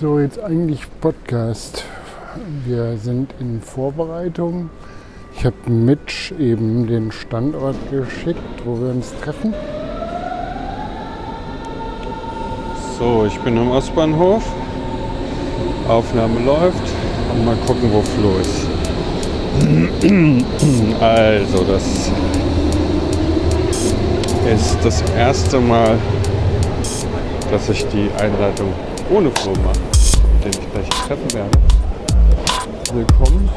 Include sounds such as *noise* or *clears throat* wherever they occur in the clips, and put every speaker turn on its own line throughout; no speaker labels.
So, jetzt eigentlich Podcast. Wir sind in Vorbereitung. Ich habe Mitch eben den Standort geschickt, wo wir uns treffen.
So, ich bin am Ostbahnhof. Aufnahme läuft. Und mal gucken, wo Flo ist. *clears throat* Also, das ist das erste Mal, dass ich die Einleitung ohne Flo mache, den ich gleich treffen werde. Willkommen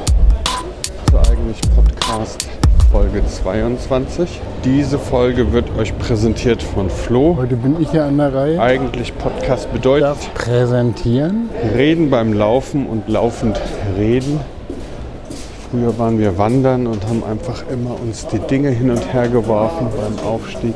zur eigentlich Podcast Folge 22. Diese Folge wird euch präsentiert von Flo.
Heute bin ich ja an der Reihe.
Eigentlich Podcast bedeutet
Darf präsentieren.
reden beim Laufen und laufend reden. Früher waren wir wandern und haben einfach immer uns die Dinge hin und her geworfen beim Aufstieg.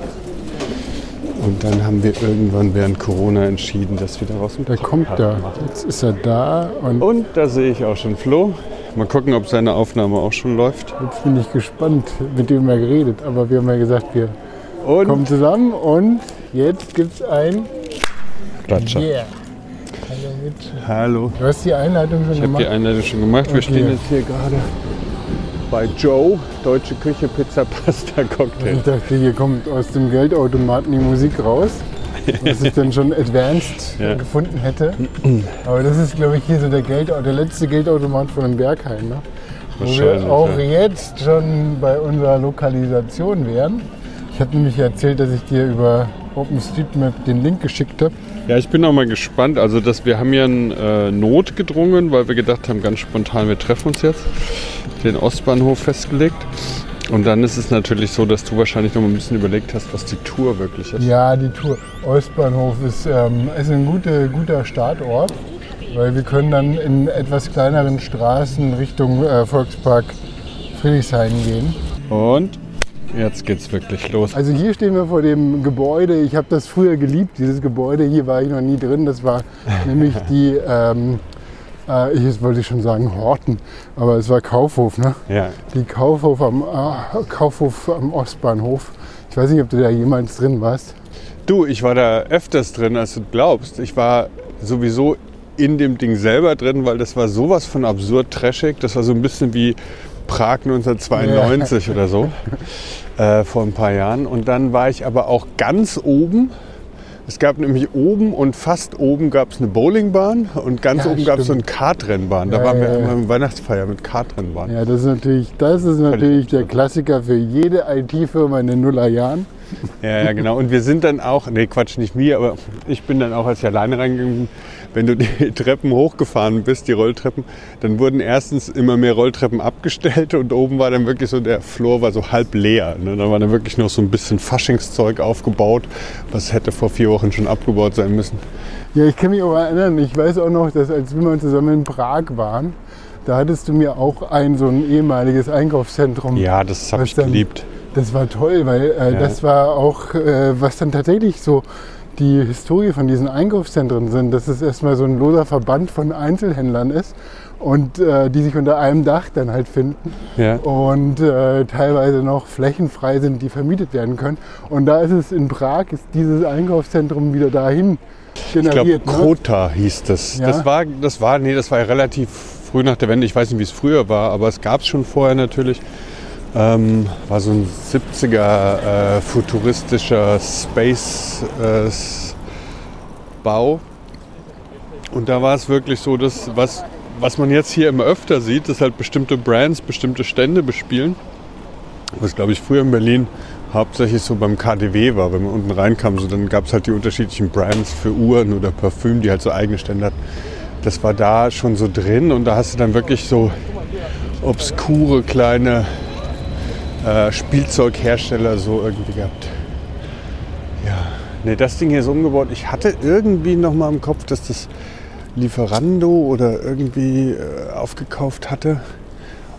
Und dann haben wir irgendwann während Corona entschieden, dass wir daraus einen
Da kommt er. Jetzt ist er da und
Und da sehe ich auch schon Flo. Mal gucken, ob seine Aufnahme auch schon läuft.
jetzt bin ich gespannt, mit dem wir geredet. Aber wir haben ja gesagt, wir
Und
kommen zusammen und jetzt gibt's ein
Ratscher.
Yeah. Hallo Mitch.
Hallo.
Du hast die Einleitung schon
Ich habe die
gemacht.
Einleitung schon gemacht. Wir
Okay.
stehen jetzt hier gerade bei Joe, Deutsche Küche, Pizza, *laughs* Pasta, Cocktail.
Ich dachte, hier kommt aus dem Geldautomaten die Musik raus, was ich dann schon advanced *laughs*
Ja.
gefunden hätte. Aber das ist, glaube ich, hier so der, Geld, der letzte Geldautomat von dem Berghain. Ne? Wo wir auch
ja.
jetzt schon bei unserer Lokalisation wären. Ich habe nämlich erzählt, dass ich dir über OpenStreetMap den Link geschickt habe.
Ja, ich bin auch mal gespannt. Also, dass wir haben ja ein äh, notgedrungen, weil wir gedacht haben, ganz spontan, wir treffen uns jetzt, den Ostbahnhof festgelegt. Und dann ist es natürlich so, dass du wahrscheinlich noch mal ein bisschen überlegt hast, was die Tour wirklich ist.
Ja, die Tour Ostbahnhof ist, ähm, ist ein gute, guter Startort, weil wir können dann in etwas kleineren Straßen Richtung äh, Volkspark Friedrichshain gehen.
Und jetzt geht's wirklich los.
Also hier stehen wir vor dem Gebäude. Ich habe das früher geliebt, dieses Gebäude. Hier war ich noch nie drin. Das war *laughs* nämlich die, ähm, äh, ich wollte schon sagen Horten, aber es war Kaufhof, ne?
Ja,
Die Kaufhof am, äh, Kaufhof am Ostbahnhof. Ich weiß nicht, ob du da jemals drin warst.
Du, ich war da öfters drin, als du glaubst. Ich war sowieso in dem Ding selber drin, weil das war sowas von absurd trashig. Das war so ein bisschen wie Prag 1992 oder so, *laughs* äh, vor ein paar Jahren. Und dann war ich aber auch ganz oben. Es gab nämlich oben und fast oben gab es eine Bowlingbahn und ganz
Ja,
oben gab es so eine. Kartrennbahn. Da
Ja,
waren wir
ja, ja.
immer im Weihnachtsfeier mit Kartrennbahn.
Ja, das ist natürlich, das ist natürlich der Klassiker für jede IT-Firma in den Nullerjahren.
Ja, ja, genau. Und wir sind dann auch, nee, Quatsch, nicht mir, aber ich bin dann auch, als ich alleine reingegangen bin, wenn du die *laughs* Treppen hochgefahren bist, die Rolltreppen, dann wurden erstens immer mehr Rolltreppen abgestellt und oben war dann wirklich so, der Flur war so halb leer. Ne? Da war dann wirklich noch so ein bisschen Faschingszeug aufgebaut, was hätte vor vier Wochen schon abgebaut sein müssen.
Ja, ich kann mich auch erinnern, ich weiß auch noch, dass als wir mal zusammen in Prag waren, da hattest du mir auch ein so ein ehemaliges Einkaufszentrum.
Ja, das habe ich geliebt.
Das war toll, weil äh,
Ja.
das war auch, äh, was dann tatsächlich so die Historie von diesen Einkaufszentren sind, dass es erstmal so ein loser Verband von Einzelhändlern ist und äh, die sich unter einem Dach dann halt finden
Ja.
und äh, teilweise noch flächenfrei sind, die vermietet werden können. Und da ist es in Prag, ist dieses Einkaufszentrum wieder dahin
Ich glaube,
generiert. ne?
Kota hieß das.
Ja.
Das war, das war, nee, das war ja relativ früh nach der Wende. Ich weiß nicht, wie es früher war, aber es gab es schon vorher natürlich. Ähm, war so ein 70er äh, futuristischer Space äh. Und da war es wirklich so, dass was, was man jetzt hier immer öfter sieht, dass halt bestimmte Brands bestimmte Stände bespielen. Was glaube ich früher in Berlin hauptsächlich so beim KDW war, wenn man unten reinkam, so dann gab es halt die unterschiedlichen Brands für Uhren oder Parfüm, die halt so eigene Stände hatten. Das war da schon so drin und da hast du dann wirklich so obskure kleine äh, Spielzeughersteller so irgendwie gehabt. Ja, ne, das Ding hier ist umgebaut. Ich hatte irgendwie noch mal im Kopf, dass das Lieferando oder irgendwie äh, aufgekauft hatte.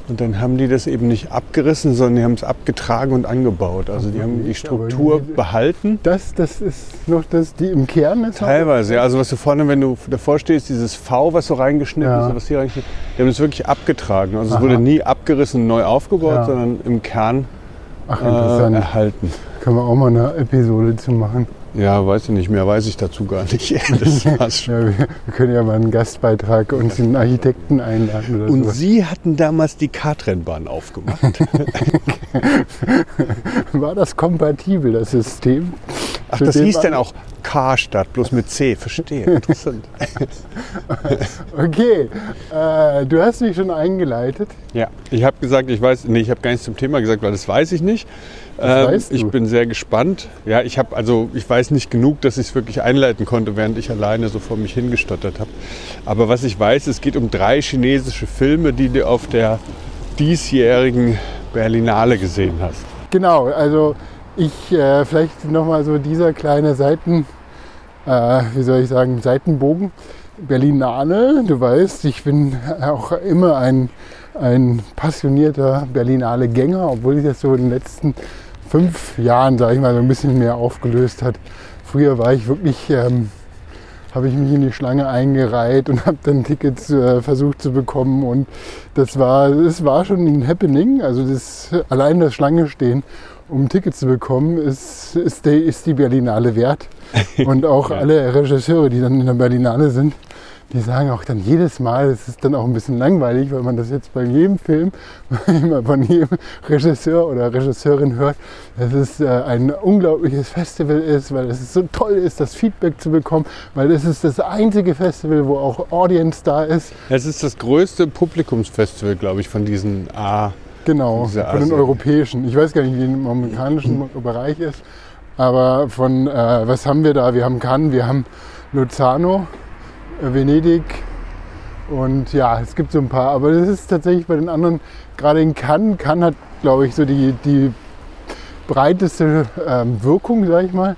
Und dann haben die das eben nicht abgerissen, sondern die haben es abgetragen und angebaut. Also die haben die Struktur behalten.
Das, das ist noch das, die im Kern ist.
Teilweise, ja. Also was du vorne, wenn du davor stehst, dieses V, was so reingeschnitten
Ja.
ist, was hier reingeschnitten die haben es wirklich abgetragen. Also es
Aha.
wurde nie abgerissen und neu aufgebaut,
Ja.
sondern im Kern
Ach,
äh,
interessant.
erhalten.
Können wir auch mal eine Episode zu machen.
Ja, weiß ich nicht mehr, weiß ich dazu gar nicht. *laughs* Das *laughs* war's schon.
Ja, wir, können ja mal einen Gastbeitrag und einen Architekten einladen oder
Und
so.
Sie hatten damals die Kartrennbahn aufgemacht. *laughs*
War das kompatibel, das System?
Ach, das hieß
an-
dann auch Karstadt, bloß mit C. Verstehe, *laughs* interessant.
Okay, äh, du hast mich schon eingeleitet.
Ja, ich habe gesagt, ich weiß, nee, ich habe gar nichts zum Thema gesagt, weil das weiß ich nicht. Ähm,
weißt
ich
du?
bin sehr gespannt. Ja, ich habe also, ich weiß nicht genug, dass ich es wirklich einleiten konnte, während ich alleine so vor mich hingestottert habe. Aber was ich weiß, es geht um drei chinesische Filme, die du auf der diesjährigen Berlinale gesehen hast.
Genau, also ich äh, vielleicht nochmal so dieser kleine Seiten, äh, wie soll ich sagen, Seitenbogen. Berlinale, du weißt, ich bin auch immer ein, ein passionierter Berlinale-Gänger, obwohl sich das so in den letzten fünf Jahren, sage ich mal, so ein bisschen mehr aufgelöst hat. Früher war ich wirklich, ähm, habe ich mich in die Schlange eingereiht und *laughs* habe dann Tickets äh, versucht zu bekommen und das war, das war schon ein Happening. Also das, allein das Schlange stehen, um Tickets zu bekommen, ist, ist, die, ist die Berlinale wert. *laughs* Und auch
Ja.
alle Regisseure, die dann in der Berlinale sind, die sagen auch dann jedes Mal, es ist dann auch ein bisschen langweilig, weil man das jetzt bei jedem Film, *laughs* von jedem Regisseur oder Regisseurin hört, dass es äh, ein unglaubliches Festival ist, weil es so toll ist, das Feedback zu bekommen, weil es ist das einzige Festival, wo auch Audience da ist.
Es ist das größte Publikumsfestival, glaube ich, von diesen A.
Genau, von den europäischen. Ich weiß gar nicht, wie im amerikanischen Bereich ist, aber von, äh, was haben wir da? Wir haben Cannes, wir haben Luzano, äh, Venedig und ja, es gibt so ein paar, aber das ist tatsächlich bei den anderen, gerade in Cannes, Cannes hat, glaube ich, so die, die breiteste ähm, Wirkung, sag ich mal,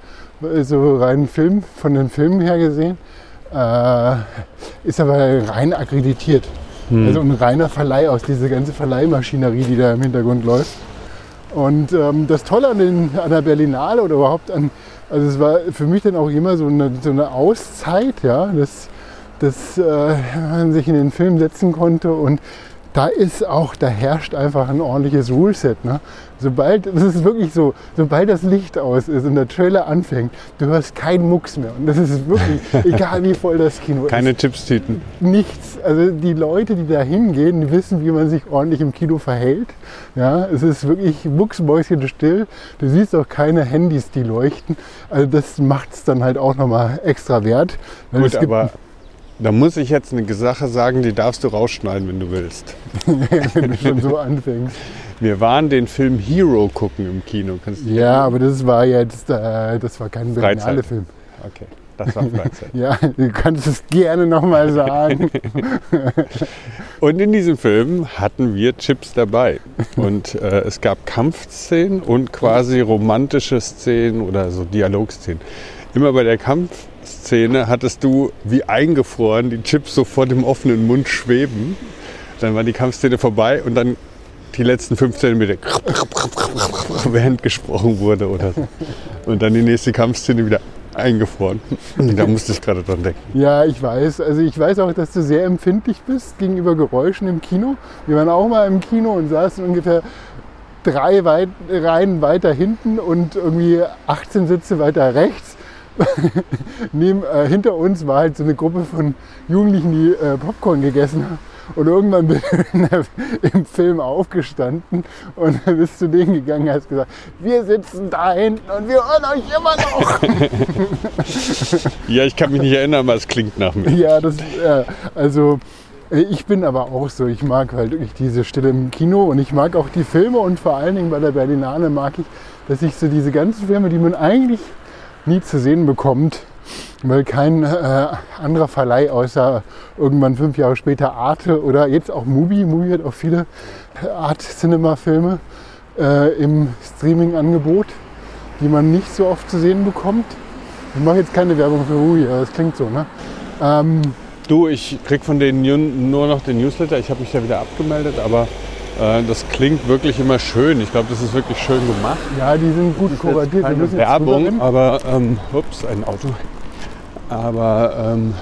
so rein Film, von den Filmen her gesehen, äh, ist aber rein akkreditiert. Also ein reiner Verleih aus dieser ganze Verleihmaschinerie, die da im Hintergrund läuft. Und ähm, das Tolle an, den, an der Berlinale oder überhaupt an, also es war für mich dann auch immer so eine, so eine Auszeit, ja, dass, dass äh, man sich in den Film setzen konnte und da ist auch, da herrscht einfach ein ordentliches Ruleset. Ne? Sobald, *laughs* das ist wirklich so, sobald das Licht aus ist und der Trailer anfängt, du hörst keinen Mucks mehr. Und das ist wirklich, *laughs* egal wie voll das Kino ist
Keine Chipstüten.
nichts. Also die Leute, die da hingehen, die wissen, wie man sich ordentlich im Kino verhält. Ja, es ist wirklich mucksmäuschenstill. Du siehst auch keine Handys, die leuchten. Also das macht es dann halt auch nochmal extra wert.
Gut, aber da muss ich jetzt eine Sache sagen, die darfst du rausschneiden, wenn du willst. *laughs*
wenn du schon so anfängst.
Wir waren den Film Hero gucken im Kino. Kannst du
Ja, aber das war jetzt, äh, das war kein
Freizeit.
Berlinale Film.
Okay, das war Freizeit. *laughs*
Ja, du kannst es gerne nochmal sagen. *laughs*
Und in diesem Film hatten wir Chips dabei. Und äh, es gab Kampfszenen und quasi romantische Szenen oder so Dialogszenen. Immer bei der Kampfszene hattest du wie eingefroren die Chips so vor dem offenen Mund schweben. Dann war die Kampfszene vorbei und dann die letzten 15 Meter während gesprochen wurde oder so. Und dann die nächste Kampfszene wieder eingefroren. Da musste ich gerade dran denken.
Ja, ich weiß. Also ich weiß auch, dass du sehr empfindlich bist gegenüber Geräuschen im Kino. Wir waren auch mal im Kino und saßen ungefähr drei weit, Reihen weiter hinten und irgendwie 18 Sitze weiter rechts. *laughs* Neben, äh, hinter uns war halt so eine Gruppe von Jugendlichen, die äh, Popcorn gegessen haben. Und irgendwann bin ich *laughs* im Film aufgestanden und dann bist zu denen gegangen und hast gesagt, wir sitzen da hinten und wir hören euch immer noch.
Ja, ich kann mich nicht erinnern, aber es klingt nach mir.
Ja, das, äh, also äh, ich bin aber auch so, ich mag halt wirklich diese Stille im Kino und ich mag auch die Filme und vor allen Dingen bei der Berlinale mag ich, dass ich so diese ganzen Filme, die man eigentlich nie zu sehen bekommt, weil kein äh, anderer Verleih außer irgendwann fünf Jahre später Arte oder jetzt auch Mubi, Mubi hat auch viele Art-Cinema-Filme äh, im Streaming-Angebot, die man nicht so oft zu sehen bekommt. Ich mache jetzt keine Werbung für Mubi, aber das klingt so, ne? Ähm,
Du, ich krieg von denen nu- nur noch den Newsletter. Ich habe mich da wieder abgemeldet, aber äh, das klingt wirklich immer schön. Ich glaube, das ist wirklich schön gemacht.
ja, die sind gut kuratiert. Wir
Keine
müssen jetzt
Werbung, aber ähm, ups, ein Auto. Aber ähm,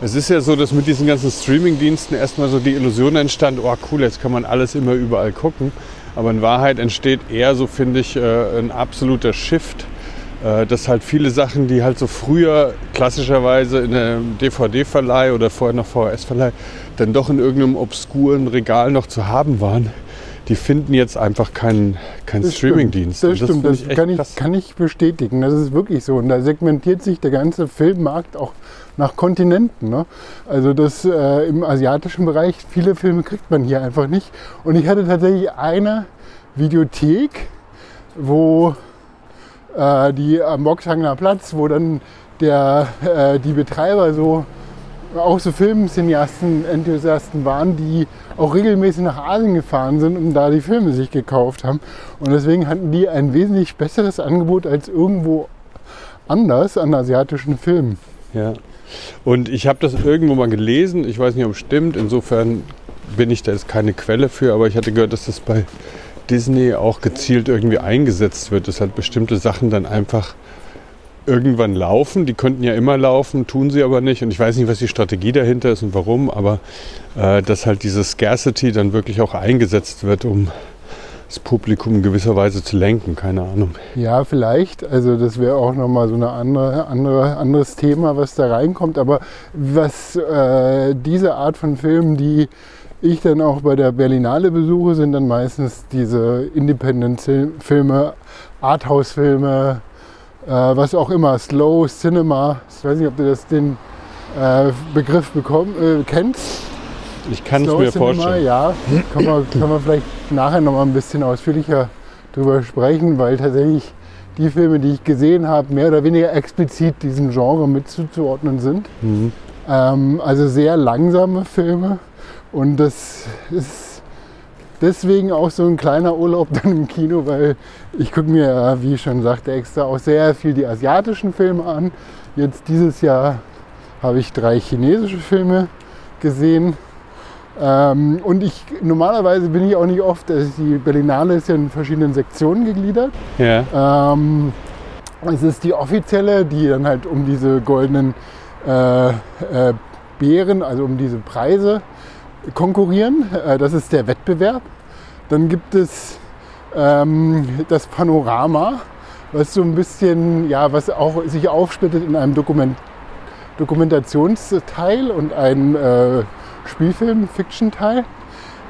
es ist ja so, dass mit diesen ganzen Streaming-Diensten erstmal so die Illusion entstand, oh cool, jetzt kann man alles immer überall gucken. Aber in Wahrheit entsteht eher so, finde ich, äh, ein absoluter Shift äh, dass halt viele Sachen, die halt so früher klassischerweise in einem DVD-Verleih oder vorher noch VHS-Verleih dann doch in irgendeinem obskuren Regal noch zu haben waren, die finden jetzt einfach keinen kein Streaming-Dienst.
Das, stimmt, das, das kann, ich, kann ich bestätigen. Das ist wirklich so. Und da segmentiert sich der ganze Filmmarkt auch nach Kontinenten. Ne? Also das äh, im asiatischen Bereich, viele Filme kriegt man hier einfach nicht. Und ich hatte tatsächlich eine Videothek, wo äh, die am Boxhanger Platz, wo dann der, äh, die Betreiber so auch so Filmcineasten, Enthusiasten waren, die auch regelmäßig nach Asien gefahren sind und da die Filme sich gekauft haben. Und deswegen hatten die ein wesentlich besseres Angebot als irgendwo anders an asiatischen Filmen.
Ja. Und ich habe das irgendwo mal gelesen, ich weiß nicht, ob es stimmt, insofern bin ich da jetzt keine Quelle für, aber ich hatte gehört, dass das bei Disney auch gezielt irgendwie eingesetzt wird, dass halt bestimmte Sachen dann einfach irgendwann laufen. Die könnten ja immer laufen, tun sie aber nicht. Und ich weiß nicht, was die Strategie dahinter ist und warum, aber äh, dass halt diese Scarcity dann wirklich auch eingesetzt wird, um das Publikum in gewisser Weise zu lenken, keine Ahnung.
Ja, vielleicht. Also das wäre auch nochmal so ein andere, andere, anderes Thema, was da reinkommt. Aber was äh, diese Art von Filmen, die ich dann auch bei der Berlinale besuche, sind dann meistens diese Independent-Filme, Arthouse-Filme, äh, was auch immer, Slow Cinema. Ich weiß nicht, ob du das, den äh, Begriff bekomm, äh, kennst.
Ich kann es mir Cinema, vorstellen.
Ja, kann man, kann man vielleicht nachher noch mal ein bisschen ausführlicher drüber sprechen, weil tatsächlich die Filme, die ich gesehen habe, mehr oder weniger explizit diesem Genre mit zuzuordnen sind. Mhm. Ähm, also sehr langsame Filme und das ist deswegen auch so ein kleiner Urlaub *laughs* dann im Kino, weil ich gucke mir, wie ich schon sagte, extra auch sehr viel die asiatischen Filme an. Jetzt dieses Jahr habe ich drei chinesische Filme gesehen. Ähm, und ich normalerweise bin ich auch nicht oft, also die Berlinale ist ja in verschiedenen Sektionen gegliedert. Ja. Ähm, es ist die offizielle, die dann halt um diese goldenen äh, äh, Beeren, also um diese Preise konkurrieren. Äh, das ist der Wettbewerb. Dann gibt es ähm, das Panorama, was so ein bisschen, ja, was auch sich aufsplittet in einem Dokument, Dokumentationsteil und einem äh, Spielfilm-Fiction-Teil.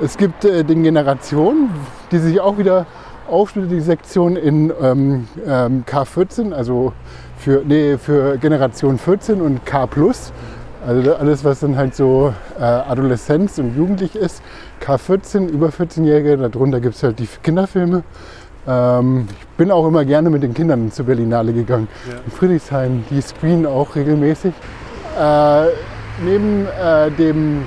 Es gibt äh, den Generation, die sich auch wieder aufsplittet, die Sektion in ähm, ähm, K14, also für, nee, für Generation 14 und K+. Also alles, was dann halt so äh, Adoleszenz und Jugendlich ist. K14, über 14-Jährige, darunter gibt es halt die Kinderfilme. Ähm, ich bin auch immer gerne mit den Kindern zur Berlinale gegangen. Ja. In Friedrichshain, die screenen auch regelmäßig. Äh, neben äh, dem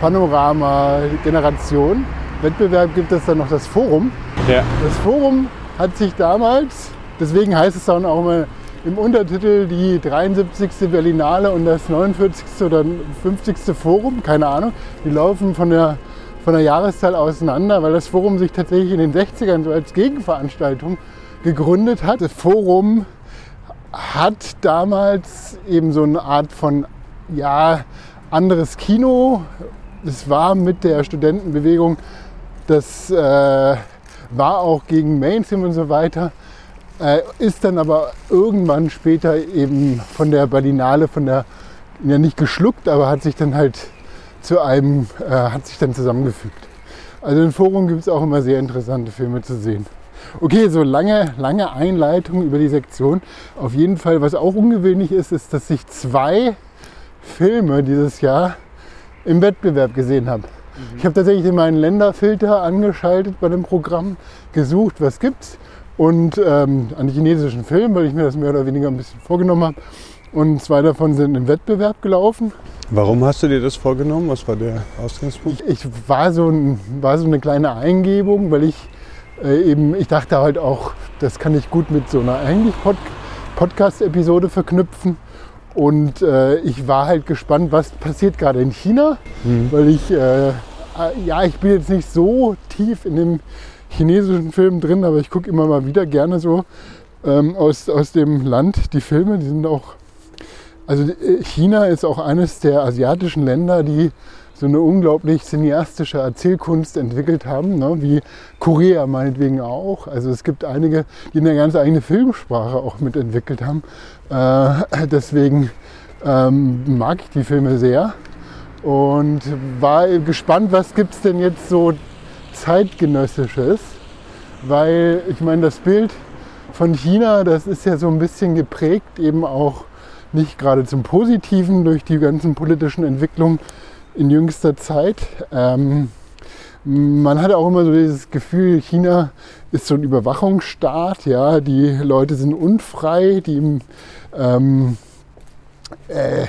Panorama Generation Wettbewerb gibt es dann noch das Forum. Ja. Das Forum hat sich damals, deswegen heißt es dann auch immer im Untertitel die 73. Berlinale und das 49. oder 50. Forum, keine Ahnung. Die laufen von der, von der Jahreszahl auseinander, weil das Forum sich tatsächlich in den 60ern so als Gegenveranstaltung gegründet hat. Das Forum hat damals eben so eine Art von ja, anderes Kino. Es war mit der Studentenbewegung, das äh, war auch gegen Mainstream und so weiter. Äh, ist dann aber irgendwann später eben von der Berlinale, von der, ja nicht geschluckt, aber hat sich dann halt zu einem, äh, hat sich dann zusammengefügt. Also im Forum gibt es auch immer sehr interessante Filme zu sehen. Okay, so lange, lange Einleitung über die Sektion. Auf jeden Fall, was auch ungewöhnlich ist, ist, dass ich zwei Filme dieses Jahr im Wettbewerb gesehen habe. Mhm. Ich habe tatsächlich meinen Länderfilter angeschaltet bei dem Programm, gesucht, was gibt's und ähm, an chinesischen Filmen, weil ich mir das mehr oder weniger ein bisschen vorgenommen habe. Und zwei davon sind im Wettbewerb gelaufen.
Warum hast du dir das vorgenommen? Was war der Ausgangspunkt?
Ich, ich war, so ein, war so eine kleine Eingebung, weil ich äh, eben, ich dachte halt auch, das kann ich gut mit so einer eigentlich Pod Podcast-Episode verknüpfen. Und äh, ich war halt gespannt, was passiert gerade in China, mhm. weil ich, äh, ja, ich bin jetzt nicht so tief in dem chinesischen Filmen drin, aber ich gucke immer mal wieder gerne so ähm, aus, aus dem Land die Filme. Die sind auch, also äh, China ist auch eines der asiatischen Länder, die so eine unglaublich cineastische Erzählkunst entwickelt haben, ne? wie Korea meinetwegen auch. Also es gibt einige, die eine ganz eigene Filmsprache auch mitentwickelt haben. Äh, *laughs* deswegen ähm, mag ich die Filme sehr und war gespannt, was gibt es denn jetzt so zeitgenössisches, weil ich meine, das Bild von China, das ist ja so ein bisschen geprägt eben auch nicht gerade zum Positiven durch die ganzen politischen Entwicklungen in jüngster Zeit. Ähm, man hat auch immer so dieses Gefühl, China ist so ein Überwachungsstaat, ja, die Leute sind unfrei, die ähm, äh,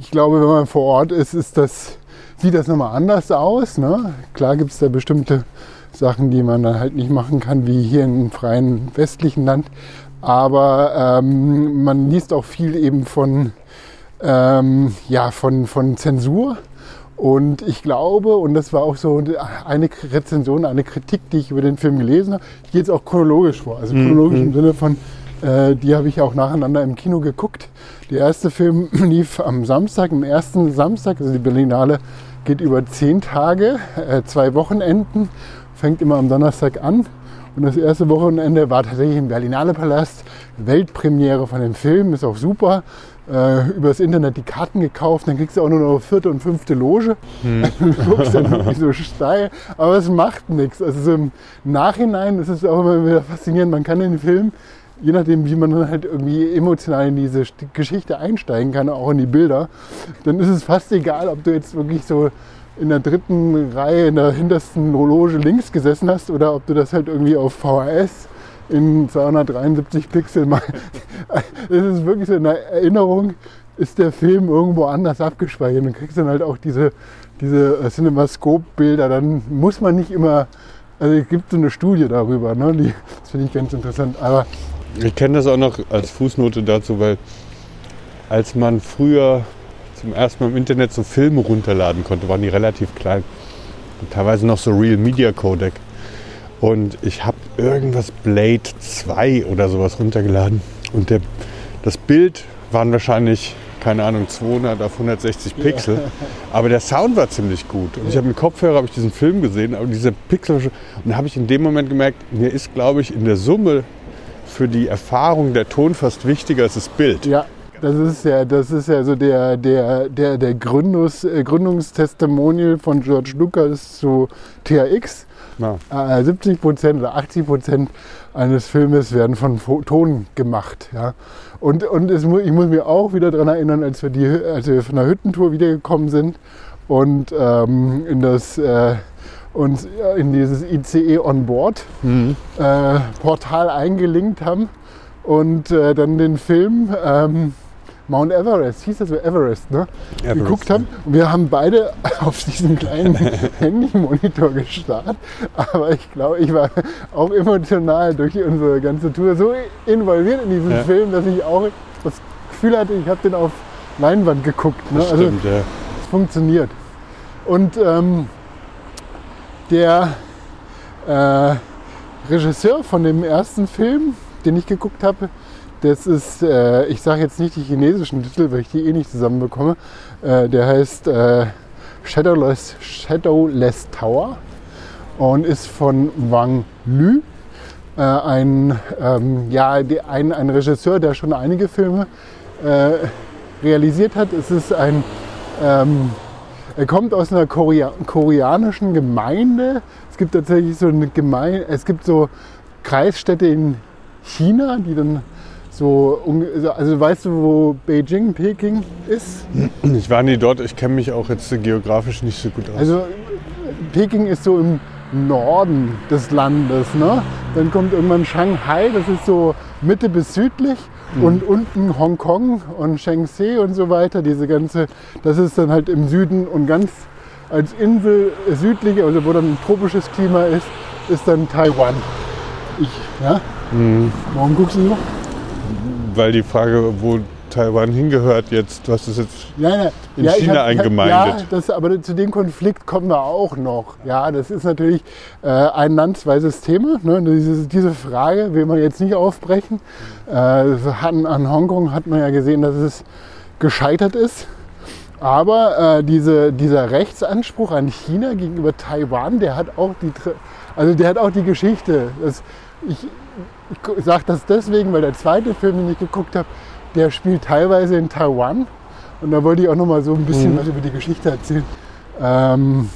ich glaube, wenn man vor Ort ist, ist das, sieht das nochmal anders aus. Ne? Klar gibt es da bestimmte Sachen, die man dann halt nicht machen kann, wie hier im freien westlichen Land. Aber ähm, man liest auch viel eben von, ähm, ja, von, von Zensur. Und ich glaube, und das war auch so eine Rezension, eine Kritik, die ich über den Film gelesen habe, ich gehe jetzt auch chronologisch vor. Also chronologisch mhm. im Sinne von, äh, die habe ich auch nacheinander im Kino geguckt. Der erste Film *clears throat* lief am Samstag, am ersten Samstag, also die Berlinale geht über zehn Tage, äh, zwei Wochenenden, fängt immer am Donnerstag an. Und das erste Wochenende war tatsächlich im Berlinale Palast, Weltpremiere von dem Film, ist auch super äh, übers Internet die Karten gekauft, dann kriegst du auch nur noch vierte und fünfte Loge. Hm. *laughs* du guckst dann wirklich so steil, aber es macht nichts. Also so im Nachhinein ist es auch immer wieder faszinierend, man kann den Film, je nachdem wie man dann halt irgendwie emotional in diese Geschichte einsteigen kann, auch in die Bilder, dann ist es fast egal, ob du jetzt wirklich so in der dritten Reihe in der hintersten Loge links gesessen hast oder ob du das halt irgendwie auf VHS in 273 Pixel mal. *laughs* Es ist wirklich so eine Erinnerung, ist der Film irgendwo anders abgespeichert und kriegst dann halt auch diese, diese äh, Cinemascope-Bilder. Dann muss man nicht immer, also es gibt so eine Studie darüber, ne? Die, das finde ich ganz interessant. Aber
ich kenne das auch noch als Fußnote dazu, weil als man früher zum ersten Mal im Internet so Filme runterladen konnte, waren die relativ klein. Und teilweise noch so Real Media Codec. Und ich habe irgendwas Blade 2 oder sowas runtergeladen. Und der, das Bild waren wahrscheinlich, keine Ahnung, 200 auf 160 Pixel. Ja. Aber der Sound war ziemlich gut. Und ich habe mit Kopfhörer habe ich diesen Film gesehen, aber diese Pixel. Und da habe ich in dem Moment gemerkt, mir ist, glaube ich, in der Summe für die Erfahrung der Ton fast wichtiger als das Bild.
Ja, das ist ja, das ist ja so der, der, der, der Gründungs, äh, Gründungstestimonial von George Lucas zu THX. Ja. 70 äh, Prozent oder 80 Prozent eines Filmes werden von Ton gemacht. Ja. Und, und es, ich muss mich auch wieder daran erinnern, als wir, die, als wir von der Hüttentour wiedergekommen sind und ähm, in das äh, uns in dieses ICE on Board mhm. äh, Portal eingelinkt haben und äh, dann den Film ähm, Mount Everest, hieß das so Everest, ne? Everest, geguckt haben. Und wir haben beide *laughs* auf diesen kleinen *laughs* Handy-Monitor gestarrt. Aber ich glaube, ich war auch emotional durch unsere ganze Tour so involviert in diesen ja. Film, dass ich auch das Gefühl hatte, ich habe den auf Leinwand geguckt. Ne? Also stimmt, ja. es funktioniert. Und ähm, der äh, Regisseur von dem ersten Film, den ich geguckt habe, das ist, äh, ich sage jetzt nicht die chinesischen Titel, weil ich die eh nicht zusammenbekomme. Äh, der heißt äh, Shadowless, Shadowless Tower und ist von Wang Lü. Äh, ein, ähm, ja, die, ein, ein Regisseur, der schon einige Filme äh, realisiert hat. Es ist ein, ähm, er kommt aus einer Korea koreanischen Gemeinde. Es gibt tatsächlich so eine Gemeinde, es gibt so Kreisstädte in China, die dann so, also weißt du, wo Beijing, Peking ist?
Ich war nie dort, ich kenne mich auch jetzt geografisch nicht so gut aus.
Also Peking ist so im Norden des Landes. Ne? Dann kommt irgendwann Shanghai, das ist so Mitte bis südlich. Mhm. Und unten Hongkong und Shenzhen und so weiter, diese ganze, das ist dann halt im Süden und ganz als Insel südlich, also wo dann ein tropisches Klima ist, ist dann Taiwan. Ich, ja? Mhm. Warum guckst du so?
weil die Frage, wo Taiwan hingehört jetzt, hast es jetzt ja, ja. in ja, China hab, eingemeindet.
Ja, das, aber zu dem Konflikt kommen wir auch noch. Ja, das ist natürlich äh, ein landsweises Thema. Ne? Diese, diese, Frage will man jetzt nicht aufbrechen. Äh, an, an Hongkong hat man ja gesehen, dass es gescheitert ist. Aber äh, diese, dieser Rechtsanspruch an China gegenüber Taiwan, der hat auch die, also der hat auch die Geschichte. Das, ich ich sage das deswegen, weil der zweite Film, den ich geguckt habe, der spielt teilweise in Taiwan. Und da wollte ich auch noch mal so ein bisschen was über die Geschichte erzählen. Ähm,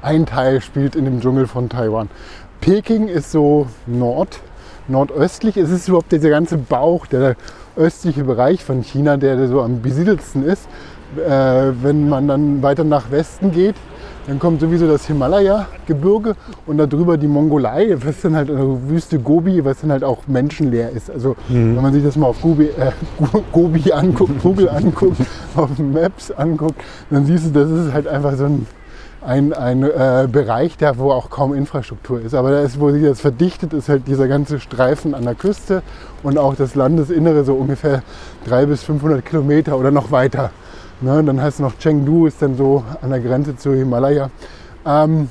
ein Teil spielt in dem Dschungel von Taiwan. Peking ist so nord, nordöstlich. Es ist überhaupt dieser ganze Bauch, der östliche Bereich von China, der so am besiedelsten ist. Äh, wenn man dann weiter nach Westen geht, dann kommt sowieso das Himalaya-Gebirge und darüber die Mongolei, was dann halt eine Wüste Gobi, was dann halt auch menschenleer ist. Also wenn man sich das mal auf Gobi, äh, Go- Gobi anguckt, Google anguckt, *laughs* auf Maps anguckt, dann siehst du, das ist halt einfach so ein, ein, ein äh, Bereich, da wo auch kaum Infrastruktur ist. Aber da ist, wo sich das verdichtet, ist halt dieser ganze Streifen an der Küste und auch das Landesinnere so ungefähr 300 bis 500 Kilometer oder noch weiter. Ne, dann heißt es noch Chengdu, ist dann so an der Grenze zu Himalaya. Ähm,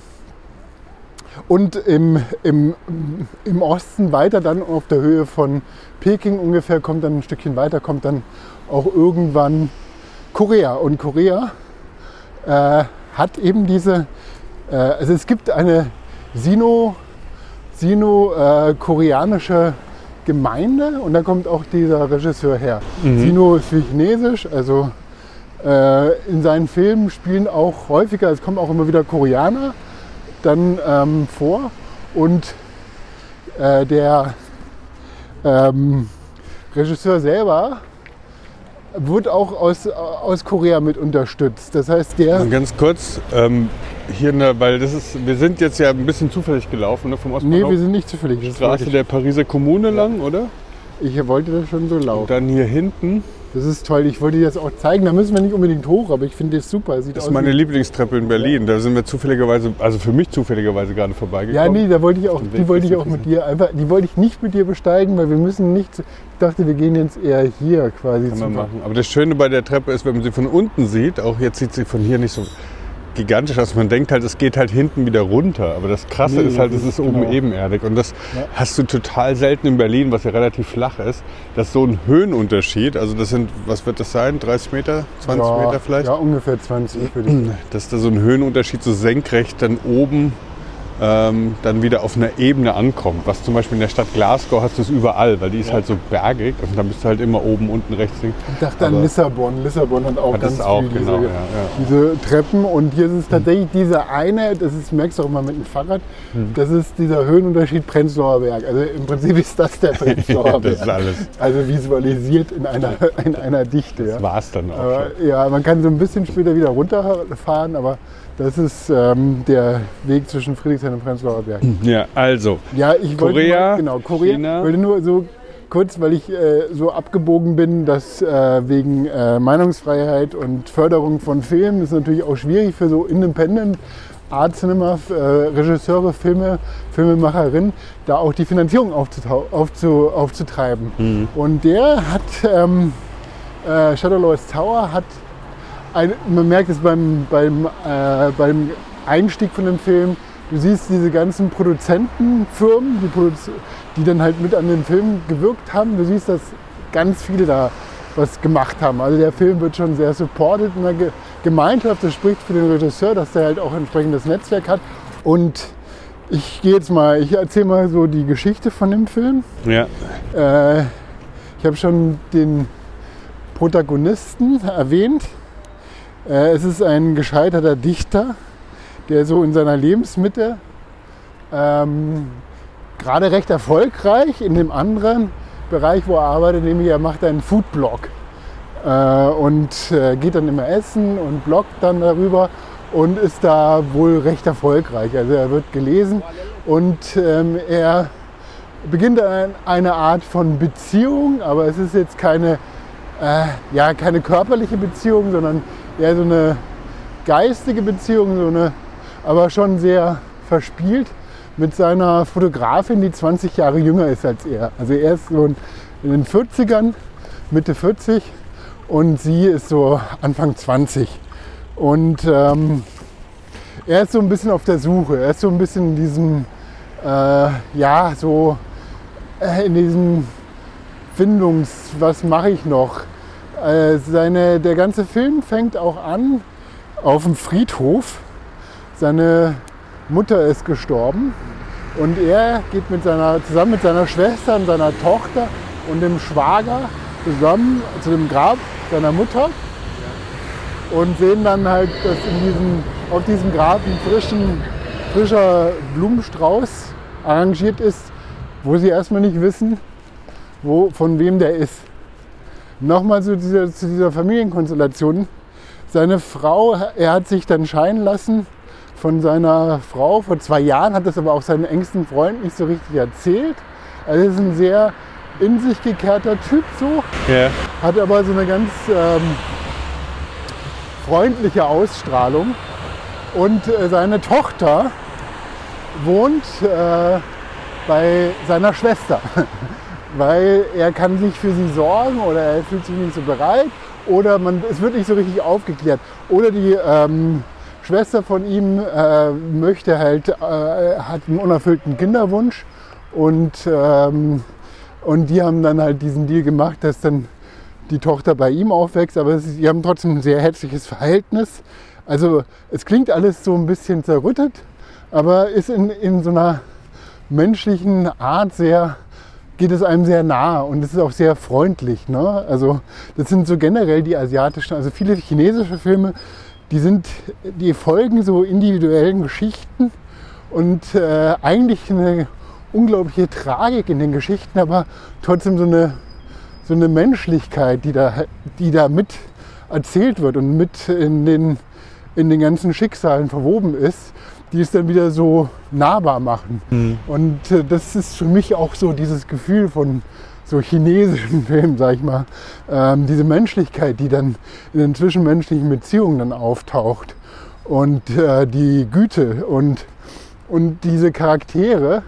und im, im, im Osten weiter dann auf der Höhe von Peking ungefähr, kommt dann ein Stückchen weiter, kommt dann auch irgendwann Korea. Und Korea äh, hat eben diese, äh, also es gibt eine Sino, Sino-koreanische Gemeinde und da kommt auch dieser Regisseur her. Sino ist wie Chinesisch, also äh, in seinen Filmen spielen auch häufiger, es kommen auch immer wieder Koreaner dann ähm, vor und äh, der ähm, Regisseur selber wird auch aus, aus Korea mit unterstützt. Das heißt, der
Und ganz kurz, ähm, hier, ne, weil das ist, wir sind jetzt ja ein bisschen zufällig gelaufen ne, vom
Nee,
Ostbahnhof.
wir sind nicht zufällig.
Straße der Pariser Kommune lang, oder?
ich wollte das schon so
Und
laufen.
dann hier hinten
Das ist toll. Ich wollte dir das auch zeigen. Da müssen wir nicht unbedingt hoch, aber ich finde das super. Sieht
Das ist meine Lieblingstreppe in Berlin. Da sind wir zufälligerweise, also für mich zufälligerweise gerade
Ja,
vorbeigekommen.
nee, da wollte ich auch, die wollte ich auch
ja
mit dir einfach, die wollte ich nicht mit dir besteigen, weil wir müssen nicht. Ich dachte, wir gehen jetzt eher hier quasi
Kann man machen. Aber das Schöne bei der Treppe ist, wenn man sie von unten sieht, auch jetzt sieht sie von hier nicht so gigantisch aus. Man denkt halt, es geht halt hinten wieder runter. Aber das Krasse
Nee,
ist halt, es
ist
ist oben
genau.
ebenerdig. Und das
Ja.
hast du total selten in Berlin, was ja relativ flach ist. Das ist so ein Höhenunterschied. Also das sind, was wird das sein? 30 Meter? 20
ja,
Meter vielleicht?
Ja, ungefähr 20 würde ich
dass da so ein Höhenunterschied so senkrecht dann oben ähm, dann wieder auf einer Ebene ankommt. Was zum Beispiel in der Stadt Glasgow hast du es überall, weil die ist halt so bergig und dann bist du halt immer oben, unten, rechts, links.
Ich dachte an Lissabon. Lissabon hat auch
Hat
ganz
auch,
viel
genau,
diese,
ja, ja.
diese Treppen. Und hier ist es tatsächlich dieser eine, das ist, merkst du auch mal mit dem Fahrrad,
Hm.
das ist dieser Höhenunterschied Prenzlauer Berg. Also im Prinzip ist das der *laughs* Prenzlauer
das ist
Berg.
alles.
Also visualisiert in einer, in einer Dichte. Ja.
Das war's dann auch
Aber, ja, man kann so ein bisschen später wieder runterfahren, aber das ist ähm, der Weg zwischen Friedrichshain und Prenzlauer Berg.
Ja, also,
Ja, ich wollte
Korea,
nur, genau, Korea,
China.
wollte nur so kurz, weil ich äh, so abgebogen bin, dass äh, wegen äh, Meinungsfreiheit und Förderung von Filmen ist natürlich auch schwierig für so Independent Art Cinema äh, Regisseure, Filme, Filmemacherinnen, da auch die Finanzierung aufzu, aufzutreiben. Und der hat ähm, äh, Shadow Lords Tower hat ein, man merkt es beim, beim, äh, beim Einstieg von dem Film, du siehst diese ganzen Produzentenfirmen, die, Produz die dann halt mit an dem Film gewirkt haben. Du siehst, dass ganz viele da was gemacht haben. Also der Film wird schon sehr supported in der Ge Gemeinschaft. Das spricht für den Regisseur, dass der halt auch ein entsprechendes Netzwerk hat. Und ich gehe jetzt mal, ich erzähle mal so die Geschichte von dem Film.
ja.
Äh, ich habe schon den Protagonisten erwähnt. Äh, es ist ein gescheiterter Dichter, der so in seiner Lebensmitte ähm, gerade recht erfolgreich in dem anderen Bereich, wo er arbeitet, nämlich er macht einen Foodblog äh, und äh, geht dann immer essen und bloggt dann darüber und ist da wohl recht erfolgreich. Also er wird gelesen und ähm, er beginnt ein, eine Art von Beziehung, aber es ist jetzt keine, äh, ja, keine körperliche Beziehung, sondern eher so eine geistige Beziehung, so eine, aber schon sehr verspielt mit seiner Fotografin, die 20 Jahre jünger ist als er. Also er ist so in den 40ern, Mitte 40 und sie ist so Anfang 20. Und ähm, er ist so ein bisschen auf der Suche. Er ist so ein bisschen in diesem, äh, ja, so äh, in diesem Findungs, was mache ich noch? Äh, seine, der ganze Film fängt auch an auf dem Friedhof. Seine Mutter ist gestorben und er geht mit seiner, zusammen mit seiner Schwester und seiner Tochter und dem Schwager zusammen zu dem Grab seiner Mutter und sehen dann halt, dass in diesem, auf diesem Grab ein frischen, frischer Blumenstrauß arrangiert ist, wo sie erstmal nicht wissen, wo, von wem der ist. Nochmal zu dieser, zu dieser Familienkonstellation. Seine Frau, er hat sich dann scheiden lassen von seiner Frau vor zwei Jahren, hat das aber auch seinen engsten Freund nicht so richtig erzählt. Also ist ein sehr in sich gekehrter Typ so.
Ja.
Hat aber so eine ganz ähm, freundliche Ausstrahlung. Und äh, seine Tochter wohnt äh, bei seiner Schwester, *laughs* weil er kann sich für sie sorgen oder er fühlt sich nicht so bereit oder man, es wird nicht so richtig aufgeklärt. Oder die ähm, Schwester von ihm äh, möchte halt, äh, hat einen unerfüllten Kinderwunsch und, ähm, und die haben dann halt diesen Deal gemacht, dass dann die Tochter bei ihm aufwächst, aber sie haben trotzdem ein sehr herzliches Verhältnis. Also es klingt alles so ein bisschen zerrüttet, aber ist in, in so einer menschlichen Art sehr, geht es einem sehr nah und es ist auch sehr freundlich. Ne? Also das sind so generell die asiatischen, also viele chinesische Filme, die sind, die folgen so individuellen Geschichten und äh, eigentlich eine unglaubliche Tragik in den Geschichten, aber trotzdem so eine, so eine Menschlichkeit, die da, die da mit erzählt wird und mit in den, in den ganzen Schicksalen verwoben ist, die es dann wieder so nahbar machen.
Mhm.
Und äh, das ist für mich auch so dieses Gefühl von so chinesischen *laughs* Filmen, sag ich mal, ähm, diese Menschlichkeit, die dann in den zwischenmenschlichen Beziehungen dann auftaucht und äh, die Güte und, und diese Charaktere,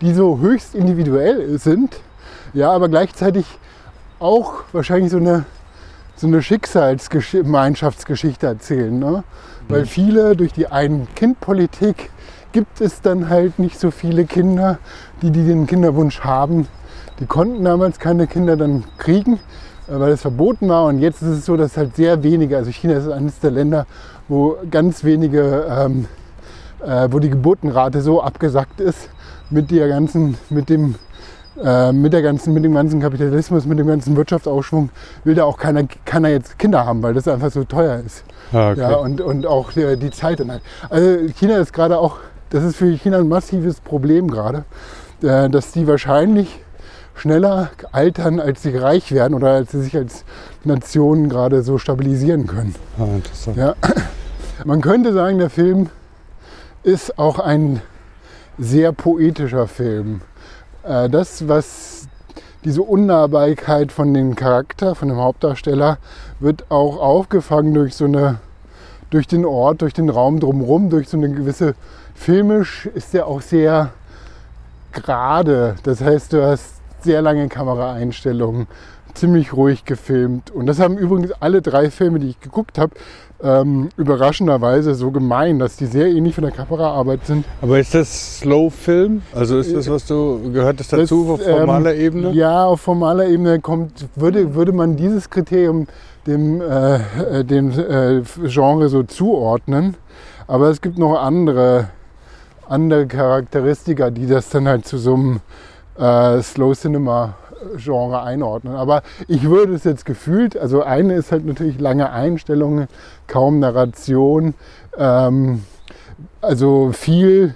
die so höchst individuell sind, ja, aber gleichzeitig auch wahrscheinlich so eine, so eine Schicksalsgemeinschaftsgeschichte erzählen. Ne? Weil viele durch die Ein-Kind-Politik gibt es dann halt nicht so viele Kinder, die, die den Kinderwunsch haben. Die konnten damals keine Kinder dann kriegen, äh, weil es verboten war. Und jetzt ist es so, dass halt sehr wenige, also China ist eines der Länder, wo ganz wenige, ähm, äh, wo die Geburtenrate so abgesackt ist mit der ganzen, mit dem äh, mit, der ganzen, mit dem ganzen Kapitalismus, mit dem ganzen Wirtschaftsaufschwung will da auch keiner, keiner jetzt Kinder haben, weil das einfach so teuer ist.
Ah, okay.
Ja, und, und auch die, die Zeit dann halt. Also China ist gerade auch, das ist für China ein massives Problem gerade, äh, dass die wahrscheinlich schneller altern, als sie reich werden oder als sie sich als Nation gerade so stabilisieren können.
Ah, interessant.
Ja. Man könnte sagen, der Film ist auch ein sehr poetischer Film. Äh, Das, was diese Unnahbarkeit von dem Charakter, von dem Hauptdarsteller, wird auch aufgefangen durch so eine, durch den Ort, durch den Raum drumherum, durch so eine gewisse filmisch ist der auch sehr gerade. Das heißt, du hast sehr lange Kameraeinstellungen, ziemlich ruhig gefilmt. Und das haben übrigens alle drei Filme, die ich geguckt habe, ähm, überraschenderweise so gemein, dass die sehr ähnlich von der Kameraarbeit sind.
Aber ist das Slow-Film? Also ist das, was du gehört hast dazu
Das,
auf formaler
ähm,
Ebene?
Ja, auf formaler Ebene kommt, würde, würde man dieses Kriterium dem, äh, äh, dem äh, Genre so zuordnen. Aber es gibt noch andere, andere Charakteristika, die das dann halt zu so einem äh, Slow Cinema Genre einordnen. Aber ich würde es jetzt gefühlt, also eine ist halt natürlich lange Einstellungen, kaum Narration, ähm, also viel,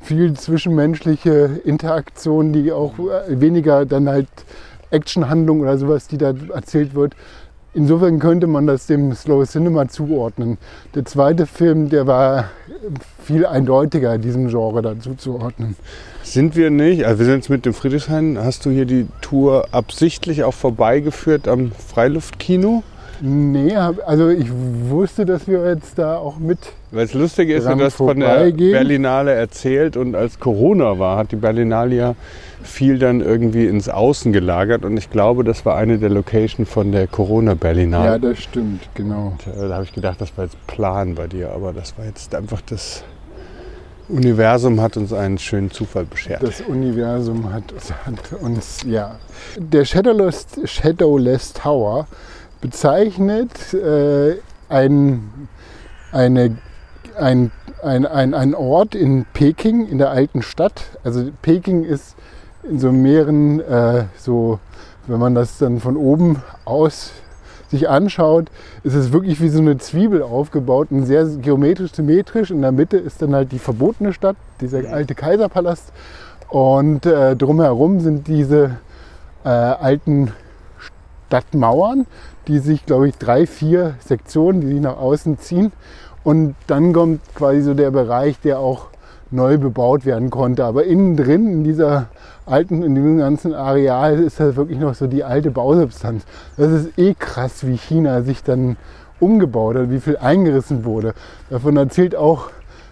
viel zwischenmenschliche Interaktion, die auch äh, weniger dann halt Actionhandlung oder sowas, die da erzählt wird. Insofern könnte man das dem Slow Cinema zuordnen. Der zweite Film, der war viel eindeutiger, diesem Genre dazu zuordnen.
Sind wir nicht? Also wir sind jetzt mit dem Friedrichshain. Hast du hier die Tour absichtlich auch vorbeigeführt am Freiluftkino?
Nee, also ich wusste, dass wir jetzt da auch mit
Weil das Lustige ist, du hast von der. Berlinale erzählt und als Corona war, hat die Berlinale ja viel dann irgendwie ins Außen gelagert und ich glaube, das war eine der Location von der Corona-Berlinale.
Ja, das stimmt, genau.
Und, äh, Da habe ich gedacht, das war jetzt Plan bei dir, aber das war jetzt einfach das Universum hat uns einen schönen Zufall beschert.
Das Universum hat, hat uns, ja. Der Shadowless, Shadowless Tower, bezeichnet äh, ein, eine, ein, ein, ein, ein Ort in Peking, in der alten Stadt. Also Peking ist in so mehreren, äh, so, wenn man das dann von oben aus sich anschaut, ist es wirklich wie so eine Zwiebel aufgebaut und sehr geometrisch, symmetrisch. In der Mitte ist dann halt die verbotene Stadt, dieser alte Kaiserpalast. Und äh, drumherum sind diese äh, alten Stadtmauern, die sich, glaube ich, drei, vier Sektionen, die sich nach außen ziehen. Und dann kommt quasi so der Bereich, der auch neu bebaut werden konnte. Aber innen drin, in dieser alten, in diesem ganzen Areal, ist das wirklich noch so die alte Bausubstanz. Das ist eh krass, wie China sich dann umgebaut hat, wie viel eingerissen wurde. Davon erzählt auch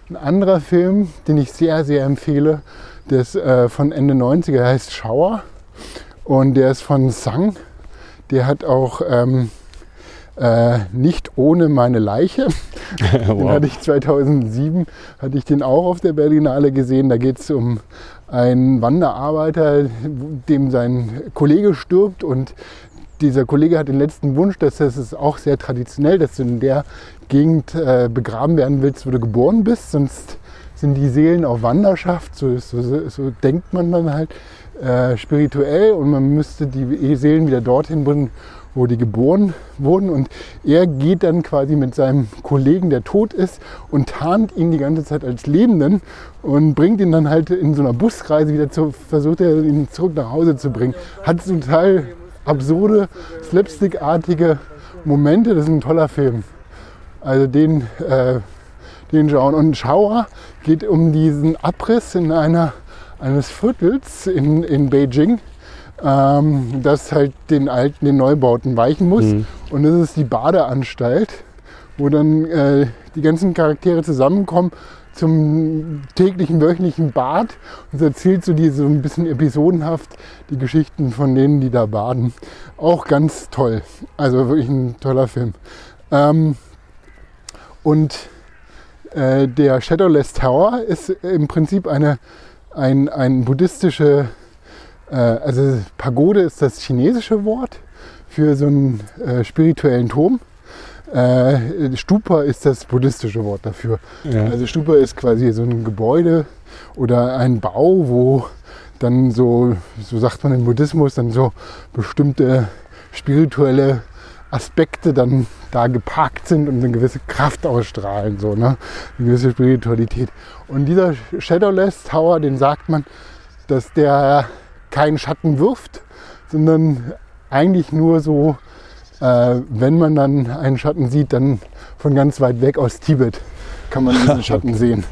ein anderer Film, den ich sehr, sehr empfehle. Der ist äh, von Ende 90er, der heißt Schauer. Und der ist von Sang. Der hat auch ähm, äh, nicht ohne meine Leiche. *laughs* wow. Den hatte ich 2007, hatte ich den auch auf der Berlinale gesehen. Da geht es um einen Wanderarbeiter, dem sein Kollege stirbt und dieser Kollege hat den letzten Wunsch, dass das ist auch sehr traditionell, dass du in der Gegend äh, begraben werden willst, wo du geboren bist, sonst sind die Seelen auf Wanderschaft, so, so, so denkt man dann halt äh, spirituell und man müsste die Seelen wieder dorthin bringen, wo die geboren wurden. Und er geht dann quasi mit seinem Kollegen, der tot ist, und tarnt ihn die ganze Zeit als Lebenden und bringt ihn dann halt in so einer Busreise wieder zu, versucht er ihn zurück nach Hause zu bringen. Hat total absurde, slapstickartige Momente. Das ist ein toller Film. Also den, äh, den schauen. Und Schauer geht um diesen Abriss in einer, eines Viertels in, in Beijing ähm, das halt den alten, den Neubauten weichen muss. Mhm. Und das ist die Badeanstalt, wo dann äh, die ganzen Charaktere zusammenkommen zum täglichen, wöchentlichen Bad und erzählt so die so ein bisschen episodenhaft die Geschichten von denen, die da baden. Auch ganz toll. Also wirklich ein toller Film. Ähm, und äh, der Shadowless Tower ist im Prinzip eine ein, ein buddhistische also Pagode ist das chinesische Wort für so einen äh, spirituellen Turm. Äh, Stupa ist das buddhistische Wort dafür. Ja. Also Stupa ist quasi so ein Gebäude oder ein Bau, wo dann so, so sagt man im Buddhismus, dann so bestimmte spirituelle Aspekte dann da geparkt sind und eine gewisse Kraft ausstrahlen, so, ne? eine gewisse Spiritualität. Und dieser Shadowless Tower, den sagt man, dass der keinen Schatten wirft, sondern eigentlich nur so, äh, wenn man dann einen Schatten sieht, dann von ganz weit weg aus Tibet kann man diesen *laughs* Schatten okay. sehen.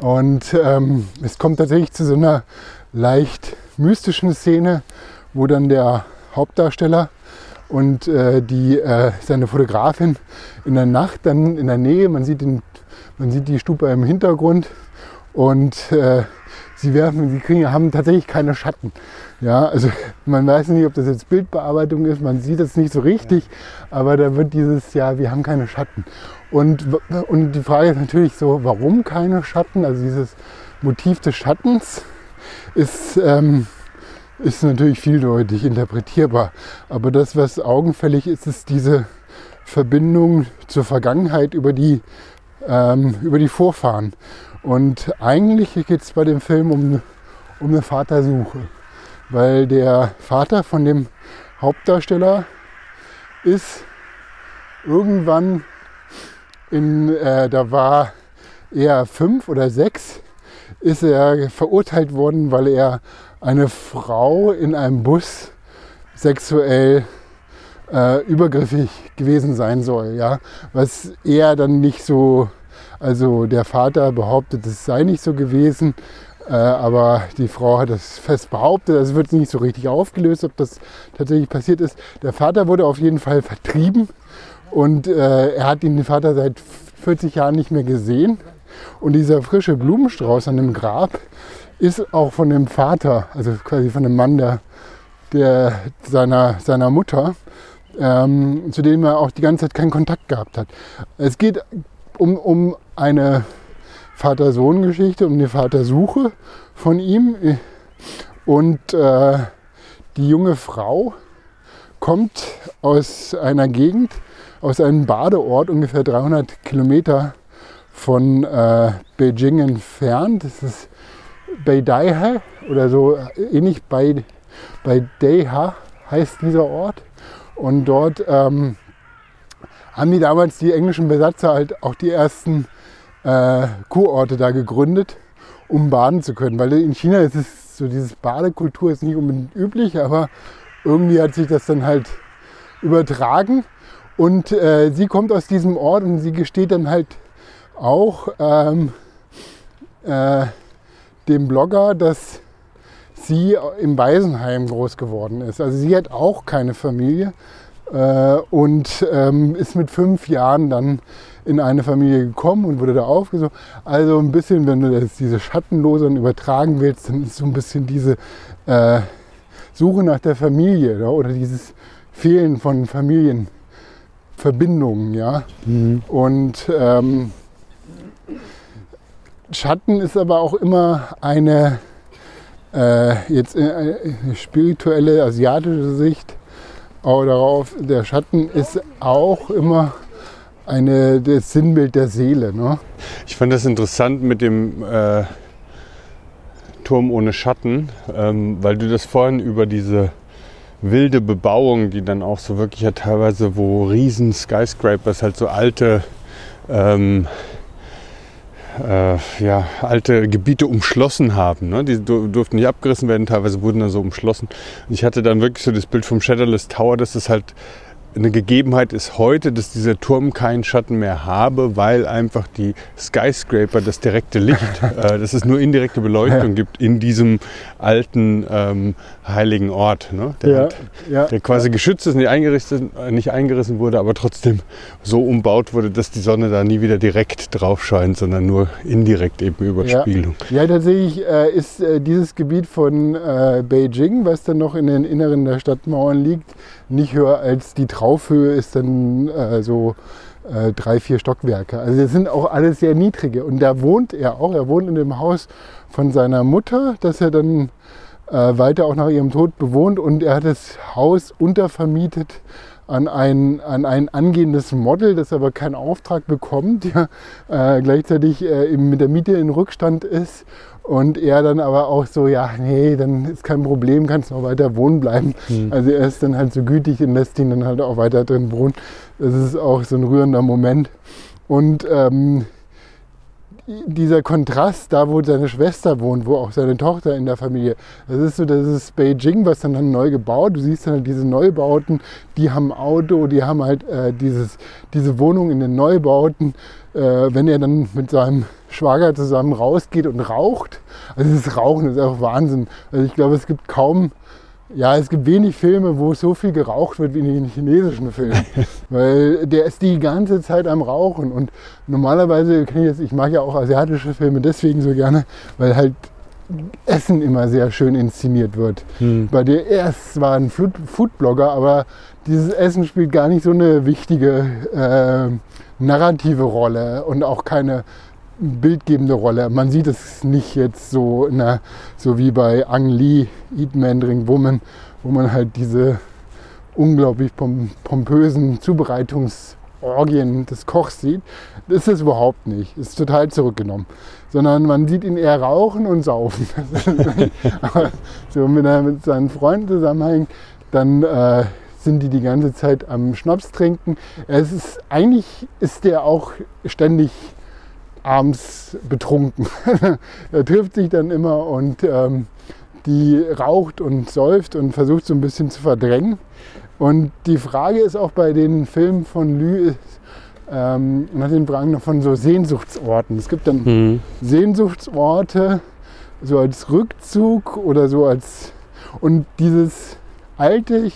Und ähm, es kommt tatsächlich zu so einer leicht mystischen Szene, wo dann der Hauptdarsteller und äh, die, äh, seine Fotografin in der Nacht dann in der Nähe, man sieht, den, man sieht die Stupa im Hintergrund und äh, sie werfen, sie kriegen, haben tatsächlich keine Schatten. Ja, also *laughs* man weiß nicht, ob das jetzt Bildbearbeitung ist, man sieht es nicht so richtig, aber da wird dieses, ja, wir haben keine Schatten. Und, und die Frage ist natürlich so, warum keine Schatten? Also dieses Motiv des Schattens ist, ähm, ist natürlich vieldeutig interpretierbar. Aber das, was augenfällig ist, ist diese Verbindung zur Vergangenheit über die, ähm, über die Vorfahren. Und eigentlich geht es bei dem Film um, um eine Vatersuche, weil der Vater von dem Hauptdarsteller ist irgendwann in, äh, da war er fünf oder sechs, ist er verurteilt worden, weil er eine Frau in einem Bus sexuell äh, übergriffig gewesen sein soll, ja, was er dann nicht so also der Vater behauptet, es sei nicht so gewesen, äh, aber die Frau hat das fest behauptet. Also wird nicht so richtig aufgelöst, ob das tatsächlich passiert ist. Der Vater wurde auf jeden Fall vertrieben und äh, er hat den Vater seit 40 Jahren nicht mehr gesehen. Und dieser frische Blumenstrauß an dem Grab ist auch von dem Vater, also quasi von dem Mann der, der seiner, seiner Mutter, ähm, zu dem er auch die ganze Zeit keinen Kontakt gehabt hat. Es geht um, um eine Vater-Sohn-Geschichte, um eine Vatersuche von ihm. Und äh, die junge Frau kommt aus einer Gegend, aus einem Badeort ungefähr 300 Kilometer von äh, Beijing entfernt. Das ist Beidaihe oder so ähnlich bei, bei Deiha heißt dieser Ort. Und dort ähm, haben die damals die englischen Besatzer halt auch die ersten äh, Kurorte da gegründet, um baden zu können. Weil in China ist es so, dieses Badekultur ist nicht unbedingt üblich, aber irgendwie hat sich das dann halt übertragen. Und äh, sie kommt aus diesem Ort und sie gesteht dann halt auch ähm, äh, dem Blogger, dass sie im Waisenheim groß geworden ist. Also sie hat auch keine Familie äh, und ähm, ist mit fünf Jahren dann in eine Familie gekommen und wurde da aufgesucht. Also ein bisschen, wenn du das, diese Schattenlosern übertragen willst, dann ist so ein bisschen diese äh, Suche nach der Familie ja, oder dieses Fehlen von Familienverbindungen. Ja? Mhm. Und ähm, Schatten ist aber auch immer eine äh, jetzt äh, eine spirituelle asiatische Sicht auch darauf. Der Schatten ist auch immer eine, das Sinnbild der Seele. Ne?
Ich fand das interessant mit dem äh, Turm ohne Schatten, ähm, weil du das vorhin über diese wilde Bebauung, die dann auch so wirklich ja teilweise, wo riesen Skyscrapers halt so alte ähm, äh, ja, alte Gebiete umschlossen haben. Ne? Die durften nicht abgerissen werden, teilweise wurden dann so umschlossen. Ich hatte dann wirklich so das Bild vom Shadowless Tower, dass es halt eine Gegebenheit ist heute, dass dieser Turm keinen Schatten mehr habe, weil einfach die Skyscraper das direkte Licht, *laughs* äh, dass es nur indirekte Beleuchtung ja. gibt in diesem alten ähm, heiligen Ort, ne? der, ja, hat, ja, der quasi geschützt ist, nicht, eingerichtet, äh, nicht eingerissen wurde, aber trotzdem so umbaut wurde, dass die Sonne da nie wieder direkt drauf scheint, sondern nur indirekt eben über Spiegelung.
Ja, tatsächlich äh, ist äh, dieses Gebiet von äh, Beijing, was dann noch in den Inneren der Stadtmauern liegt, nicht höher als die Traufhöhe ist dann äh, so äh, drei, vier Stockwerke. Also das sind auch alles sehr niedrige. Und da wohnt er auch. Er wohnt in dem Haus von seiner Mutter, das er dann äh, weiter auch nach ihrem Tod bewohnt. Und er hat das Haus untervermietet an ein, an ein angehendes Model, das aber keinen Auftrag bekommt, ja, äh, gleichzeitig äh, mit der Miete in Rückstand ist und er dann aber auch so, ja, nee, dann ist kein Problem, kannst noch weiter wohnen bleiben. Mhm. Also er ist dann halt so gütig und lässt ihn dann halt auch weiter drin wohnen. Das ist auch so ein rührender Moment. Und ähm, dieser Kontrast, da wo seine Schwester wohnt, wo auch seine Tochter in der Familie, das ist so, das ist Beijing, was dann, dann neu gebaut. Du siehst dann halt diese Neubauten, die haben Auto, die haben halt äh, dieses, diese Wohnung in den Neubauten. Äh, wenn er dann mit seinem Schwager zusammen rausgeht und raucht, also das Rauchen ist auch Wahnsinn. Also ich glaube, es gibt kaum ja, es gibt wenig Filme, wo so viel geraucht wird wie in den chinesischen Filmen. *laughs* Weil der ist die ganze Zeit am Rauchen. Und normalerweise kenne ich jetzt, ich mag ja auch asiatische Filme deswegen so gerne, weil halt Essen immer sehr schön inszeniert wird. Hm. Bei dir erst zwar ein Foodblogger, aber dieses Essen spielt gar nicht so eine wichtige äh, narrative Rolle und auch keine bildgebende Rolle. Man sieht es nicht jetzt so, der, so wie bei Ang Lee, Eat Man, Drink Woman, wo man halt diese unglaublich pompösen Zubereitungsorgien des Kochs sieht. Das ist es überhaupt nicht. Ist total zurückgenommen. Sondern man sieht ihn eher rauchen und saufen. *laughs* So, wenn er mit seinen Freunden zusammenhängt, dann äh, sind die die ganze Zeit am Schnaps trinken. Es ist, eigentlich ist der auch ständig abends betrunken. *laughs* er trifft sich dann immer und ähm, die raucht und säuft und versucht so ein bisschen zu verdrängen. Und die Frage ist auch bei den Filmen von Lü, ähm, nach den Fragen von so Sehnsuchtsorten. Es gibt dann mhm. Sehnsuchtsorte, so als Rückzug oder so als. Und dieses alte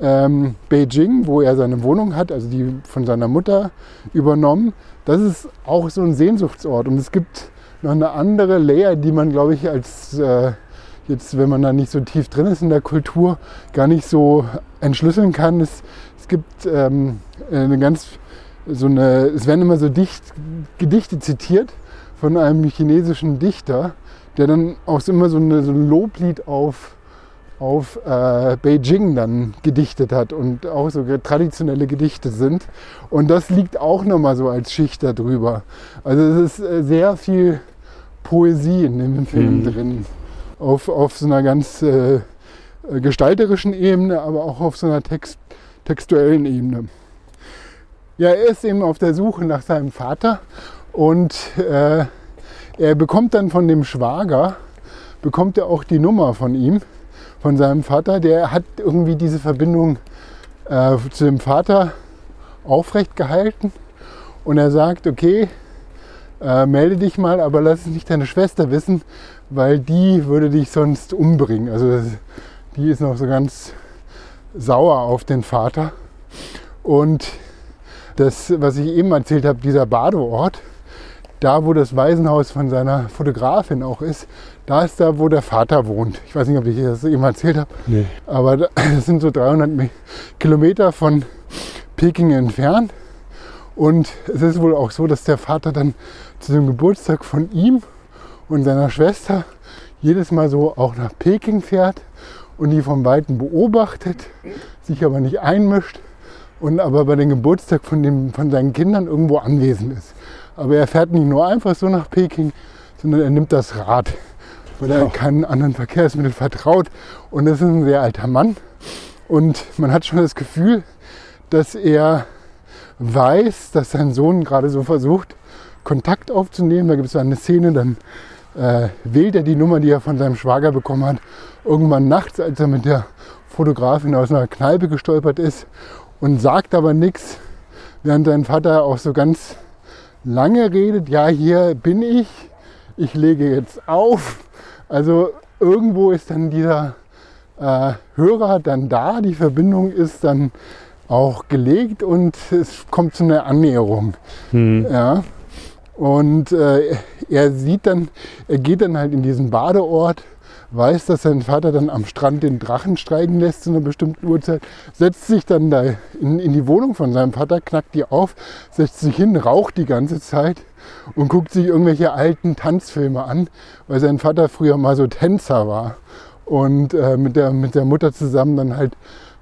ähm, Beijing, wo er seine Wohnung hat, also die von seiner Mutter übernommen, das ist auch so ein Sehnsuchtsort. Und es gibt noch eine andere Layer, die man, glaube ich, als äh, jetzt, wenn man da nicht so tief drin ist in der Kultur, gar nicht so entschlüsseln kann. Es, es gibt ähm, eine ganz, so eine, es werden immer so dicht, Gedichte zitiert von einem chinesischen Dichter, der dann auch immer so, eine, so ein Loblied auf auf äh, Beijing dann gedichtet hat und auch so traditionelle Gedichte sind. Und das liegt auch nochmal so als Schicht darüber. Also es ist äh, sehr viel Poesie in dem Film mhm. drin. Auf, auf so einer ganz äh, gestalterischen Ebene, aber auch auf so einer Text, textuellen Ebene. Ja, er ist eben auf der Suche nach seinem Vater und äh, er bekommt dann von dem Schwager, bekommt er auch die Nummer von ihm von seinem Vater. Der hat irgendwie diese Verbindung äh, zu dem Vater aufrecht gehalten. Und er sagt, okay, äh, melde dich mal, aber lass es nicht deine Schwester wissen, weil die würde dich sonst umbringen. Also die ist noch so ganz sauer auf den Vater. Und das, was ich eben erzählt habe, dieser Badeort, da wo das Waisenhaus von seiner Fotografin auch ist, da ist da, wo der Vater wohnt. Ich weiß nicht, ob ich das eben erzählt habe, nee. aber *laughs* das sind so 300 Kilometer von Peking entfernt. Und es ist wohl auch so, dass der Vater dann zu dem Geburtstag von ihm und seiner Schwester jedes Mal so auch nach Peking fährt und die vom Weiten beobachtet, sich aber nicht einmischt und aber bei dem Geburtstag von, dem, von seinen Kindern irgendwo anwesend ist. Aber er fährt nicht nur einfach so nach Peking, sondern er nimmt das Rad weil er keinen anderen Verkehrsmittel vertraut. Und das ist ein sehr alter Mann. Und man hat schon das Gefühl, dass er weiß, dass sein Sohn gerade so versucht, Kontakt aufzunehmen. Da gibt es eine Szene, dann äh, wählt er die Nummer, die er von seinem Schwager bekommen hat, irgendwann nachts, als er mit der Fotografin aus einer Kneipe gestolpert ist und sagt aber nichts, während sein Vater auch so ganz lange redet, ja, hier bin ich, ich lege jetzt auf also irgendwo ist dann dieser äh, Hörer dann da, die Verbindung ist dann auch gelegt und es kommt zu einer Annäherung. Hm. Ja. Und äh, er sieht dann, er geht dann halt in diesen Badeort, weiß, dass sein Vater dann am Strand den Drachen steigen lässt zu einer bestimmten Uhrzeit, setzt sich dann da in, in die Wohnung von seinem Vater, knackt die auf, setzt sich hin, raucht die ganze Zeit und guckt sich irgendwelche alten Tanzfilme an, weil sein Vater früher mal so Tänzer war und äh, mit, der, mit der Mutter zusammen dann halt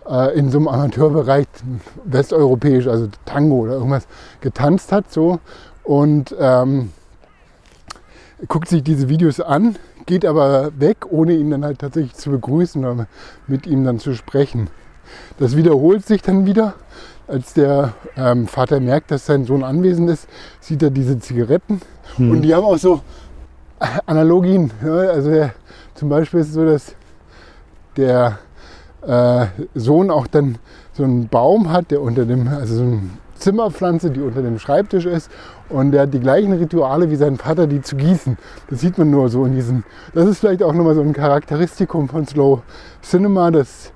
äh, in so einem Amateurbereich westeuropäisch, also Tango oder irgendwas getanzt hat so. Und ähm, guckt sich diese Videos an, geht aber weg, ohne ihn dann halt tatsächlich zu begrüßen oder mit ihm dann zu sprechen. Das wiederholt sich dann wieder als der ähm, Vater merkt, dass sein Sohn anwesend ist, sieht er diese Zigaretten. Hm. Und die haben auch so Analogien. Ja? Also der, zum Beispiel ist es so, dass der äh, Sohn auch dann so einen Baum hat, der unter dem, also so eine Zimmerpflanze, die unter dem Schreibtisch ist. Und der hat die gleichen Rituale wie sein Vater, die zu gießen. Das sieht man nur so in diesem. Das ist vielleicht auch nochmal so ein Charakteristikum von Slow Cinema, dass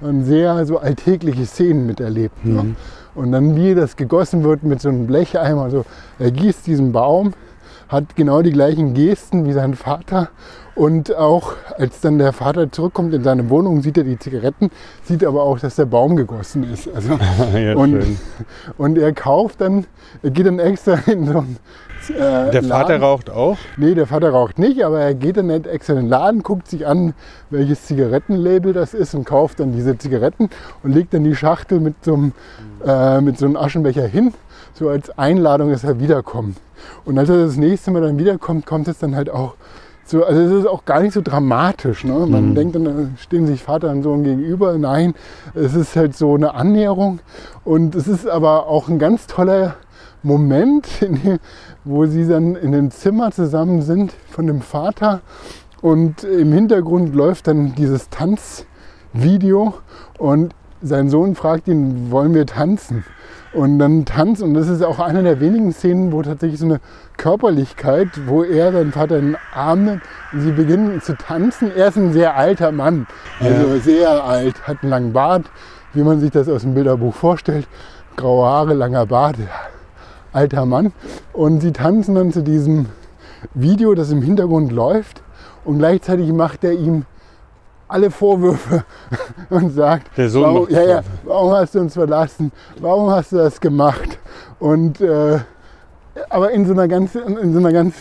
man sehr so alltägliche Szenen miterlebt. Ne? Mhm. Ne? Und dann wie das gegossen wird mit so einem Blecheimer. Also er gießt diesen Baum, hat genau die gleichen Gesten wie sein Vater. Und auch als dann der Vater zurückkommt in seine Wohnung, sieht er die Zigaretten, sieht aber auch, dass der Baum gegossen ist. Also, *laughs* ja, und, und er kauft dann, er geht dann extra in so ein
äh, der Vater Laden. raucht auch?
Nee, der Vater raucht nicht, aber er geht dann nicht extra in den Laden, guckt sich an, welches Zigarettenlabel das ist und kauft dann diese Zigaretten und legt dann die Schachtel mit so einem, äh, mit so einem Aschenbecher hin, so als Einladung, dass er wiederkommt. Und als er das nächste Mal dann wiederkommt, kommt es dann halt auch so, also es ist auch gar nicht so dramatisch. Ne? Man mhm. denkt dann, da stehen sich Vater und Sohn gegenüber. Nein, es ist halt so eine Annäherung. Und es ist aber auch ein ganz toller Moment, *laughs* dem, wo sie dann in dem Zimmer zusammen sind von dem Vater und im Hintergrund läuft dann dieses Tanzvideo und sein Sohn fragt ihn, wollen wir tanzen? Und dann tanzt, und das ist auch eine der wenigen Szenen, wo tatsächlich so eine Körperlichkeit, wo er seinen Vater in den Arm nimmt und sie beginnen zu tanzen. Er ist ein sehr alter Mann, also ja. sehr alt, hat einen langen Bart, wie man sich das aus dem Bilderbuch vorstellt. Graue Haare, langer Bart, alter Mann. Und sie tanzen dann zu diesem Video, das im Hintergrund läuft. Und gleichzeitig macht er ihm alle Vorwürfe *laughs* und sagt,
Der Sohn
warum, ja, ja, warum hast du uns verlassen? Warum hast du das gemacht? Und äh, aber in so einer ganz, in so einer ganz,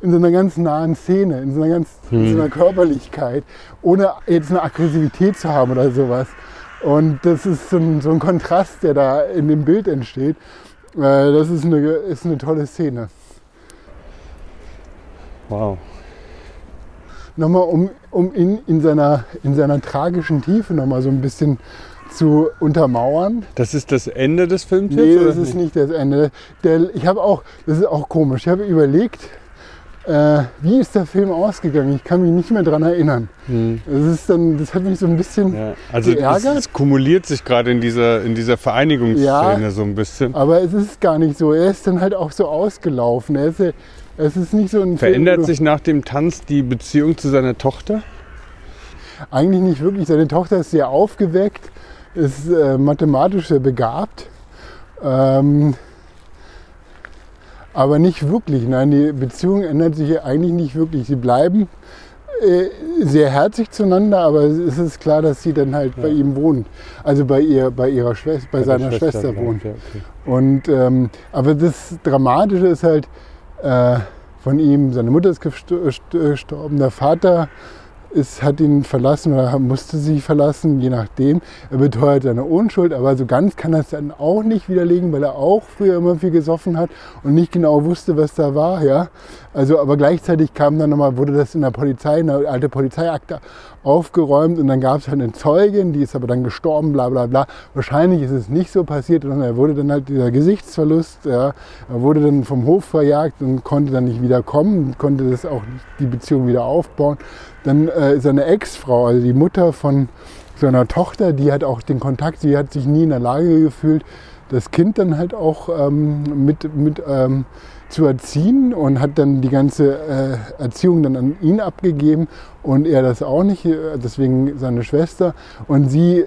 in so einer ganz nahen Szene, in so einer ganz, in so
Mhm.
einer Körperlichkeit, ohne jetzt eine Aggressivität zu haben oder sowas. Und das ist so ein, so ein Kontrast, der da in dem Bild entsteht. Äh, Das ist eine, ist eine tolle Szene.
Wow.
Nochmal, um, um ihn in seiner, in seiner tragischen Tiefe nochmal so ein bisschen zu untermauern.
Das ist das Ende des Films
Nee, das ist nicht das Ende. Der, ich habe auch, das ist auch komisch, ich habe überlegt, äh, wie ist der Film ausgegangen? Ich kann mich nicht mehr daran erinnern.
Hm.
Das, ist dann, das hat mich so ein bisschen,
Ja, also es,
Geärgert?
es kumuliert sich gerade in dieser, in dieser Vereinigungsszene
Ja.
so ein bisschen.
aber es ist gar nicht so. Er ist dann halt auch so ausgelaufen. Er ist, es ist nicht so ein Film,
Verändert
wo-
sich nach dem Tanz die Beziehung zu seiner Tochter?
Eigentlich nicht wirklich. Seine Tochter ist sehr aufgeweckt, ist äh, mathematisch sehr begabt. Ähm, aber nicht wirklich. Nein, die Beziehung ändert sich eigentlich nicht wirklich. Sie bleiben äh, sehr herzig zueinander, aber es ist klar, dass sie dann halt bei ihm wohnt. Also bei ihr, bei ihrer Schwester, bei, seiner
der
Schwester,
bleibt,
wohnt.
Ja, okay.
Und ähm, aber das Dramatische ist halt äh, von ihm, seine Mutter ist gesto- st- gestorben, der Vater ist, hat ihn verlassen oder musste sie verlassen, je nachdem. Er beteuert seine Unschuld, aber so ganz kann er es dann auch nicht widerlegen, weil er auch früher immer viel gesoffen hat und nicht genau wusste, was da war. Ja? Also, aber gleichzeitig kam dann nochmal, wurde das in der Polizei, eine alte Polizeiakte aufgeräumt und dann gab es halt eine Zeugin, die ist aber dann gestorben, bla bla bla. Wahrscheinlich ist es nicht so passiert, sondern er wurde dann halt dieser Gesichtsverlust, ja, er wurde dann vom Hof verjagt und konnte dann nicht wieder kommen, konnte das auch die Beziehung wieder aufbauen. Dann äh, seine Ex-Frau, also die Mutter von seiner Tochter, die hat auch den Kontakt, sie hat sich nie in der Lage gefühlt, das Kind dann halt auch ähm, mit, mit ähm, zu erziehen und hat dann die ganze äh, Erziehung dann an ihn abgegeben und er das auch nicht, äh, deswegen seine Schwester. Und sie,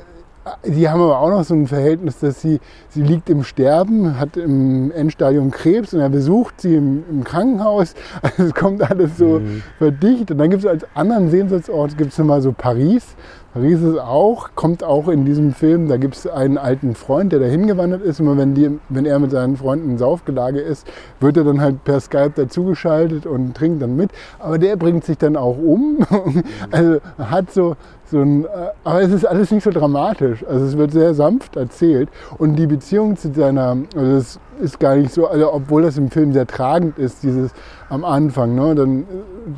sie haben aber auch noch so ein Verhältnis, dass sie, sie liegt im Sterben, hat im Endstadium Krebs und er besucht sie im, im Krankenhaus. *laughs* Also es kommt alles so
Mhm.
verdichtet. Und dann gibt es als anderen Sehenswürdigkeitsort gibt es nochmal so Paris. Paris ist auch, kommt auch in diesem Film, da gibt es einen alten Freund, der da hingewandert ist. Immer wenn, die, wenn er mit seinen Freunden in Saufgelage ist, wird er dann halt per Skype dazugeschaltet und trinkt dann mit. Aber der bringt sich dann auch um. *laughs* Also hat so, so ein, äh, aber es ist alles nicht so dramatisch. Also es wird sehr sanft erzählt. Und die Beziehung zu seiner, also es ist gar nicht so, also obwohl das im Film sehr tragend ist, dieses am Anfang, ne, dann äh,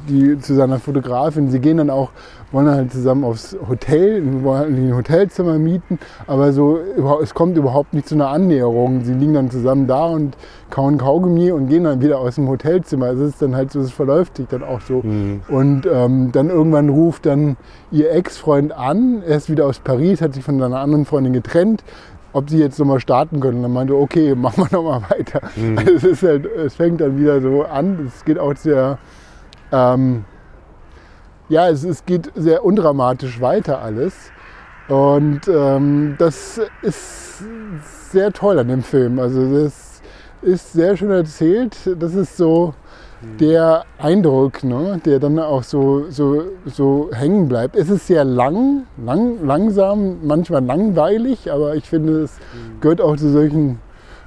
die zu seiner Fotografin, sie gehen dann auch, wollen dann halt zusammen aufs Hotel, wollen ein Hotelzimmer mieten, aber so, es kommt überhaupt nicht zu einer Annäherung. Sie liegen dann zusammen da und kauen Kaugummi und gehen dann wieder aus dem Hotelzimmer. Also es ist dann halt so, es verläuft sich dann auch so.
Mhm.
Und ähm, dann irgendwann ruft dann ihr Ex-Freund an, er ist wieder aus Paris, hat sich von seiner anderen Freundin getrennt, ob sie jetzt nochmal starten können. Und dann meinte, okay, *laughs* machen wir nochmal weiter. Also es, ist halt, es fängt dann wieder so an, es geht auch sehr, ähm, ja, es, es geht sehr undramatisch weiter alles. Und ähm, das ist sehr toll an dem Film. Also das ist sehr schön erzählt. Das ist so der Eindruck, ne, der dann auch so, so, so hängen bleibt. Es ist sehr lang, lang, langsam, manchmal langweilig, aber ich finde, es gehört auch zu solchen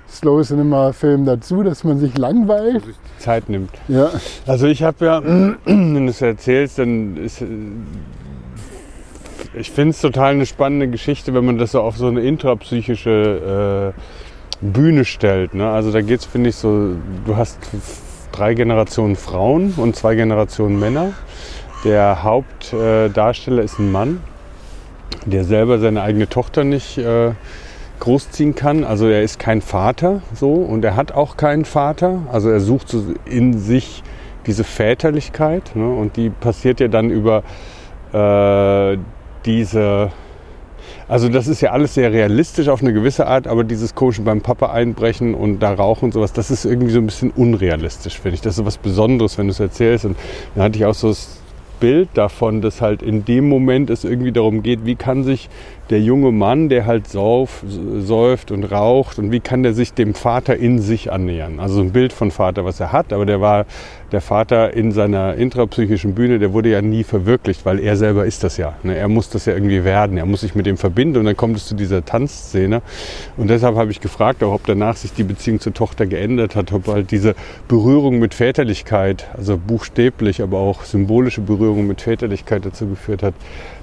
Slow Cinema Filmen dazu, dass man sich langweilt.
sich die Zeit nimmt.
Ja,
Also ich habe ja, *clears throat* wenn du es erzählst, dann ist, ich finde es total eine spannende Geschichte, wenn man das so auf so eine intrapsychische äh, Bühne stellt. Ne? Also da geht es, finde ich, so, du hast drei Generationen Frauen und zwei Generationen Männer. Der Hauptdarsteller Darsteller ist ein Mann, der selber seine eigene Tochter nicht äh, großziehen kann. Also er ist kein Vater so und er hat auch keinen Vater. Also er sucht in sich diese Väterlichkeit ne? und die passiert ja dann über äh, diese also das ist ja alles sehr realistisch auf eine gewisse Art, aber dieses Komische beim Papa einbrechen und da rauchen und sowas, das ist irgendwie so ein bisschen unrealistisch, finde ich. Das ist so was Besonderes, wenn du es erzählst. Und dann hatte ich auch so das Bild davon, dass halt in dem Moment es irgendwie darum geht, wie kann sich der junge Mann, der halt sauf, säuft und raucht und wie kann der sich dem Vater in sich annähern. Also ein Bild von Vater, was er hat, aber der war der Vater in seiner intrapsychischen Bühne, der wurde ja nie verwirklicht, weil er selber ist das ja. Ne? Er muss das ja irgendwie werden, er muss sich mit dem verbinden und dann kommt es zu dieser Tanzszene. Und deshalb habe ich gefragt, auch ob danach sich die Beziehung zur Tochter geändert hat, ob halt diese Berührung mit Väterlichkeit, also buchstäblich, aber auch symbolische Berührung mit Väterlichkeit dazu geführt hat,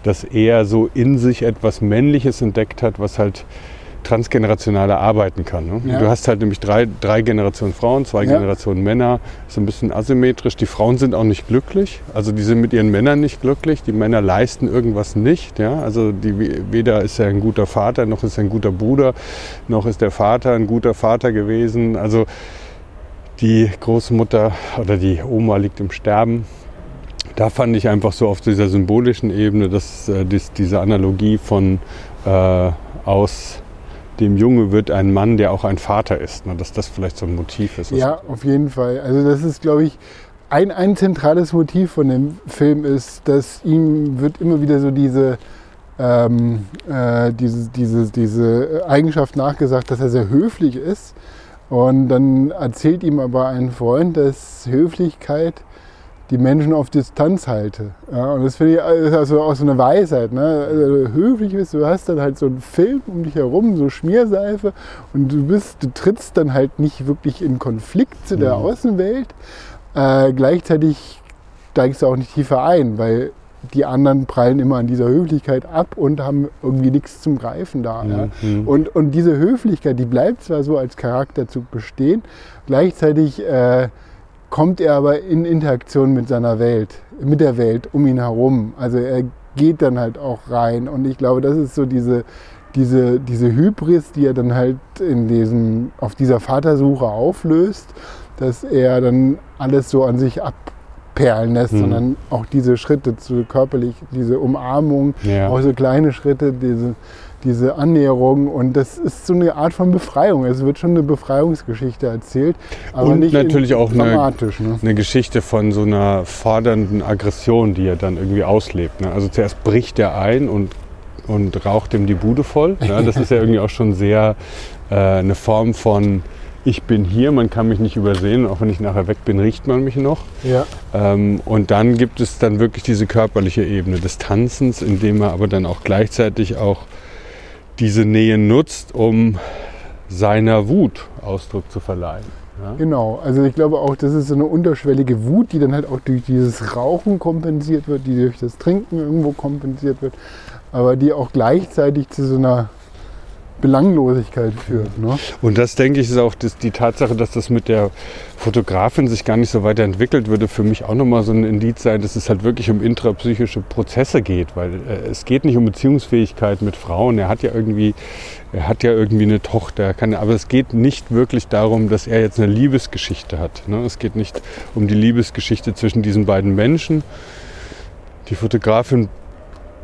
dass er so in sich etwas Männliches entdeckt hat, was halt transgenerationale arbeiten kann. Ne? Ja. Du hast halt nämlich drei, drei Generationen Frauen, zwei ja. Generationen Männer. Ist ein bisschen asymmetrisch. Die Frauen sind auch nicht glücklich. Also die sind mit ihren Männern nicht glücklich. Die Männer leisten irgendwas nicht. Ja? Also die, weder ist er ein guter Vater, noch ist er ein guter Bruder, noch ist der Vater ein guter Vater gewesen. Also die Großmutter oder die Oma liegt im Sterben da fand ich einfach so auf dieser symbolischen Ebene, dass äh, dies, diese Analogie von äh, aus dem Junge wird ein Mann, der auch ein Vater ist, ne, dass das vielleicht so ein Motiv ist.
Ja, auf jeden Fall. Also das ist, glaube ich, ein, ein zentrales Motiv von dem Film ist, dass ihm wird immer wieder so diese, ähm, äh, diese, diese, diese Eigenschaft nachgesagt, dass er sehr höflich ist. Und dann erzählt ihm aber ein Freund, dass Höflichkeit die Menschen auf Distanz halte. Ja, und das finde ich also auch so eine Weisheit. Ne? Also, höflich bist, du hast dann halt so einen Film um dich herum, so Schmierseife und du bist, du trittst dann halt nicht wirklich in Konflikt zu der mhm. Außenwelt. Äh, gleichzeitig steigst du auch nicht tiefer ein, weil die anderen prallen immer an dieser Höflichkeit ab und haben irgendwie nichts zum Greifen da. Mhm. Ja. Und, und diese Höflichkeit, die bleibt zwar so als Charakterzug bestehen, gleichzeitig äh, kommt er aber in Interaktion mit seiner Welt, mit der Welt um ihn herum. Also er geht dann halt auch rein. Und ich glaube, das ist so diese, diese, diese Hybris, die er dann halt in diesem, auf dieser Vatersuche auflöst, dass er dann alles so an sich abperlen lässt, mhm. sondern auch diese Schritte zu körperlich, diese Umarmung, ja. auch so kleine Schritte, diese, diese Annäherung und das ist so eine Art von Befreiung. Es wird schon eine Befreiungsgeschichte erzählt, aber und nicht
natürlich auch dramatisch. Eine, ne? eine Geschichte von so einer fordernden Aggression, die er dann irgendwie auslebt. Ne? Also zuerst bricht er ein und, und raucht ihm die Bude voll. Ne? *laughs* Das ist ja irgendwie auch schon sehr äh, eine Form von ich bin hier, man kann mich nicht übersehen, auch wenn ich nachher weg bin, riecht man mich noch. Ja. Ähm, und dann gibt es dann wirklich diese körperliche Ebene des Tanzens, indem er aber dann auch gleichzeitig auch diese Nähe nutzt, um seiner Wut Ausdruck zu verleihen.
Ja? Genau, also ich glaube auch, das ist so eine unterschwellige Wut, die dann halt auch durch dieses Rauchen kompensiert wird, die durch das Trinken irgendwo kompensiert wird, aber die auch gleichzeitig zu so einer Belanglosigkeit führt. Ne?
Und das, denke ich, ist auch das, die Tatsache, dass das mit der Fotografin sich gar nicht so weiterentwickelt, würde für mich auch nochmal so ein Indiz sein, dass es halt wirklich um intrapsychische Prozesse geht, weil äh, es geht nicht um Beziehungsfähigkeit mit Frauen. Er hat ja irgendwie, er hat ja irgendwie eine Tochter, kann, aber es geht nicht wirklich darum, dass er jetzt eine Liebesgeschichte hat. Ne? Es geht nicht um die Liebesgeschichte zwischen diesen beiden Menschen. Die Fotografin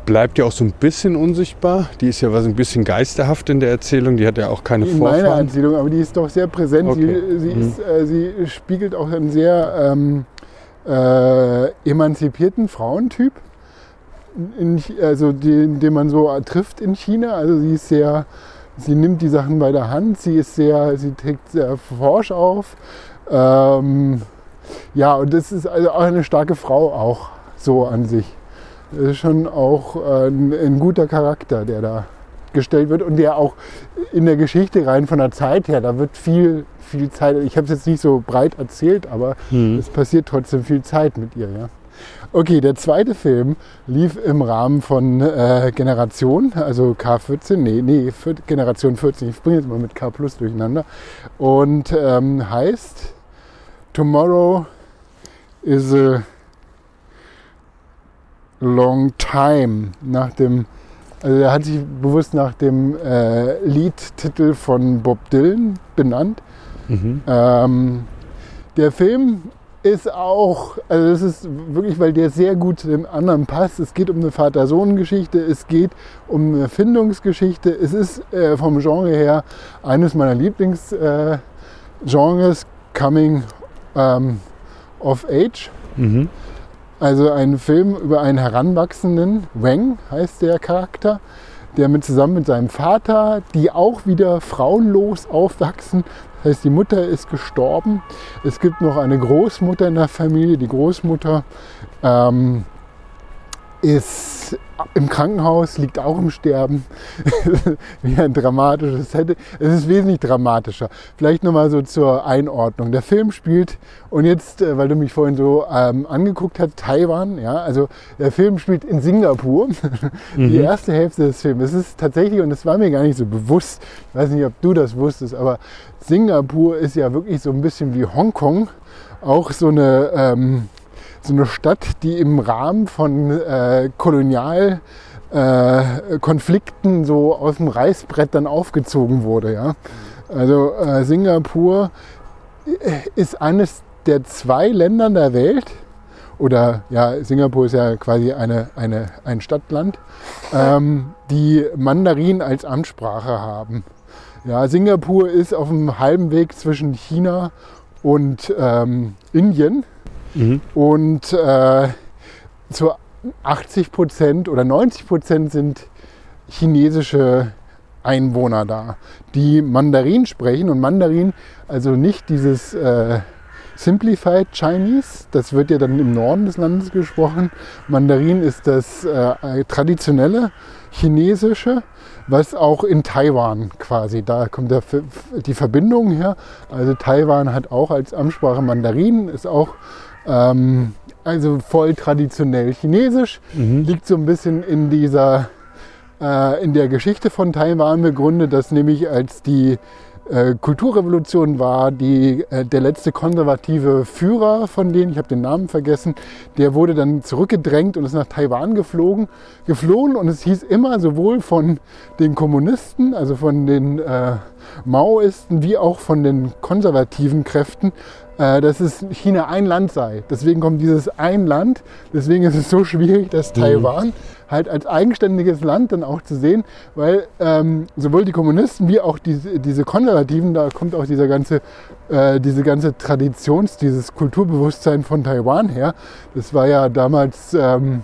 bleibt ja auch so ein bisschen unsichtbar. Die ist ja was ein bisschen geisterhaft in der Erzählung. Die hat ja auch keine in Vorfahren. In
meiner Erzählung, aber die ist doch sehr präsent. Okay. Sie, sie, mhm. ist, äh, sie, spiegelt auch einen sehr ähm, äh, emanzipierten Frauentyp, in, also den, den man so trifft in China. Also sie ist sehr, sie nimmt die Sachen bei der Hand. Sie ist sehr, sie trägt sehr forsch auf. Ähm, ja, und das ist also auch eine starke Frau auch so an sich. Das ist schon auch äh, ein, ein guter Charakter, der da gestellt wird und der auch in der Geschichte rein von der Zeit her, da wird viel, viel Zeit, ich habe es jetzt nicht so breit erzählt, aber mhm. es passiert trotzdem viel Zeit mit ihr. Ja. Okay, der zweite Film lief im Rahmen von äh, Generation, also K14, nee, nee, Generation 14, ich bringe jetzt mal mit K plus durcheinander und ähm, heißt Tomorrow is a Long Time nach dem, also er hat sich bewusst nach dem äh, Liedtitel von Bob Dylan benannt. Mhm. Ähm, der Film ist auch, also das ist wirklich, weil der sehr gut zu dem anderen passt. Es geht um eine Vater-Sohn-Geschichte, es geht um eine Findungsgeschichte. Es ist äh, vom Genre her eines meiner Lieblingsgenres, äh, Coming ähm, of Age. Mhm. Also ein Film über einen heranwachsenden, Wang heißt der Charakter, der mit zusammen mit seinem Vater, die auch wieder frauenlos aufwachsen. Das heißt, die Mutter ist gestorben. Es gibt noch eine Großmutter in der Familie. Die Großmutter ähm, ist im Krankenhaus, liegt auch im Sterben. *laughs* Wie ein dramatisches hätte. Es ist wesentlich dramatischer. Vielleicht nochmal so zur Einordnung. Der Film spielt, und jetzt, äh, weil du mich vorhin so ähm, angeguckt hast, Taiwan, ja, also der Film spielt in Singapur. *laughs* Mhm. Die erste Hälfte des Films. Es ist tatsächlich, und das war mir gar nicht so bewusst, ich weiß nicht, ob du das wusstest, aber Singapur ist ja wirklich so ein bisschen wie Hongkong. Auch so eine ähm, so eine Stadt, die im Rahmen von äh, Kolonialkonflikten äh, so aus dem Reißbrett dann aufgezogen wurde. Ja? Also äh, Singapur ist eines der zwei Länder der Welt, oder ja, Singapur ist ja quasi eine, eine, ein Stadtland, ähm, die Mandarin als Amtssprache haben. Ja, Singapur ist auf dem halben Weg zwischen China und ähm, Indien. Mhm. Und äh, zu 80 Prozent oder 90 Prozent sind chinesische Einwohner da, die Mandarin sprechen. Und Mandarin, also nicht dieses äh, Simplified Chinese, das wird ja dann im Norden des Landes gesprochen. Mandarin ist das äh, traditionelle chinesische, was auch in Taiwan quasi, da kommt der, die Verbindung her. Also Taiwan hat auch als Amtssprache Mandarin, ist auch ähm, also voll traditionell chinesisch, mhm. liegt so ein bisschen in dieser, äh, in der Geschichte von Taiwan begründet, dass nämlich als die äh, Kulturrevolution war, die, äh, der letzte konservative Führer von denen, ich habe den Namen vergessen, der wurde dann zurückgedrängt und ist nach Taiwan geflogen, geflohen und es hieß immer sowohl von den Kommunisten, also von den äh, Maoisten, wie auch von den konservativen Kräften, dass es China ein Land sei. Deswegen kommt dieses ein Land. Deswegen ist es so schwierig, dass mhm. Taiwan halt als eigenständiges Land dann auch zu sehen, weil ähm, sowohl die Kommunisten wie auch diese, diese Konservativen, da kommt auch dieser ganze, äh, diese ganze Traditions-, dieses Kulturbewusstsein von Taiwan her. Das war ja damals ähm,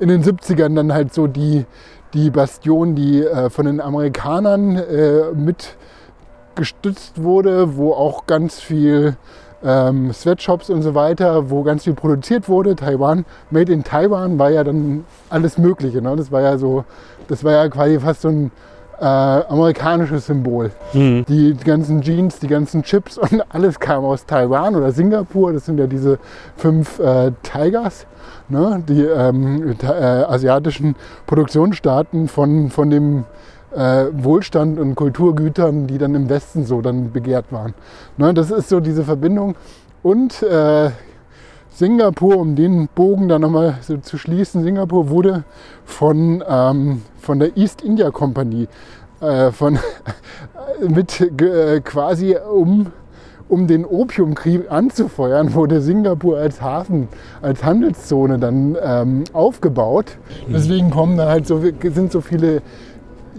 in den 70ern dann halt so die, die Bastion, die äh, von den Amerikanern äh, mit gestützt wurde, wo auch ganz viel ähm, Sweatshops und so weiter, wo ganz viel produziert wurde. Taiwan, Made in Taiwan war ja dann alles Mögliche. Ne? Das war ja so, das war ja quasi fast so ein äh, amerikanisches Symbol. Mhm. Die, ganzen Jeans, die ganzen Chips und *laughs* alles kam aus Taiwan oder Singapur. Das sind ja diese fünf äh, Tigers, ne? die ähm, äh, asiatischen Produktionsstaaten von, von dem äh, Wohlstand und Kulturgütern, die dann im Westen so dann begehrt waren. Ne, das ist so diese Verbindung. Und äh, Singapur, um den Bogen dann nochmal so zu schließen, Singapur wurde von, ähm, von der East India Company äh, von, *laughs* mit äh, quasi um um den Opiumkrieg anzufeuern, wurde Singapur als Hafen, als Handelszone dann ähm, aufgebaut. Deswegen kommen da halt so, sind so viele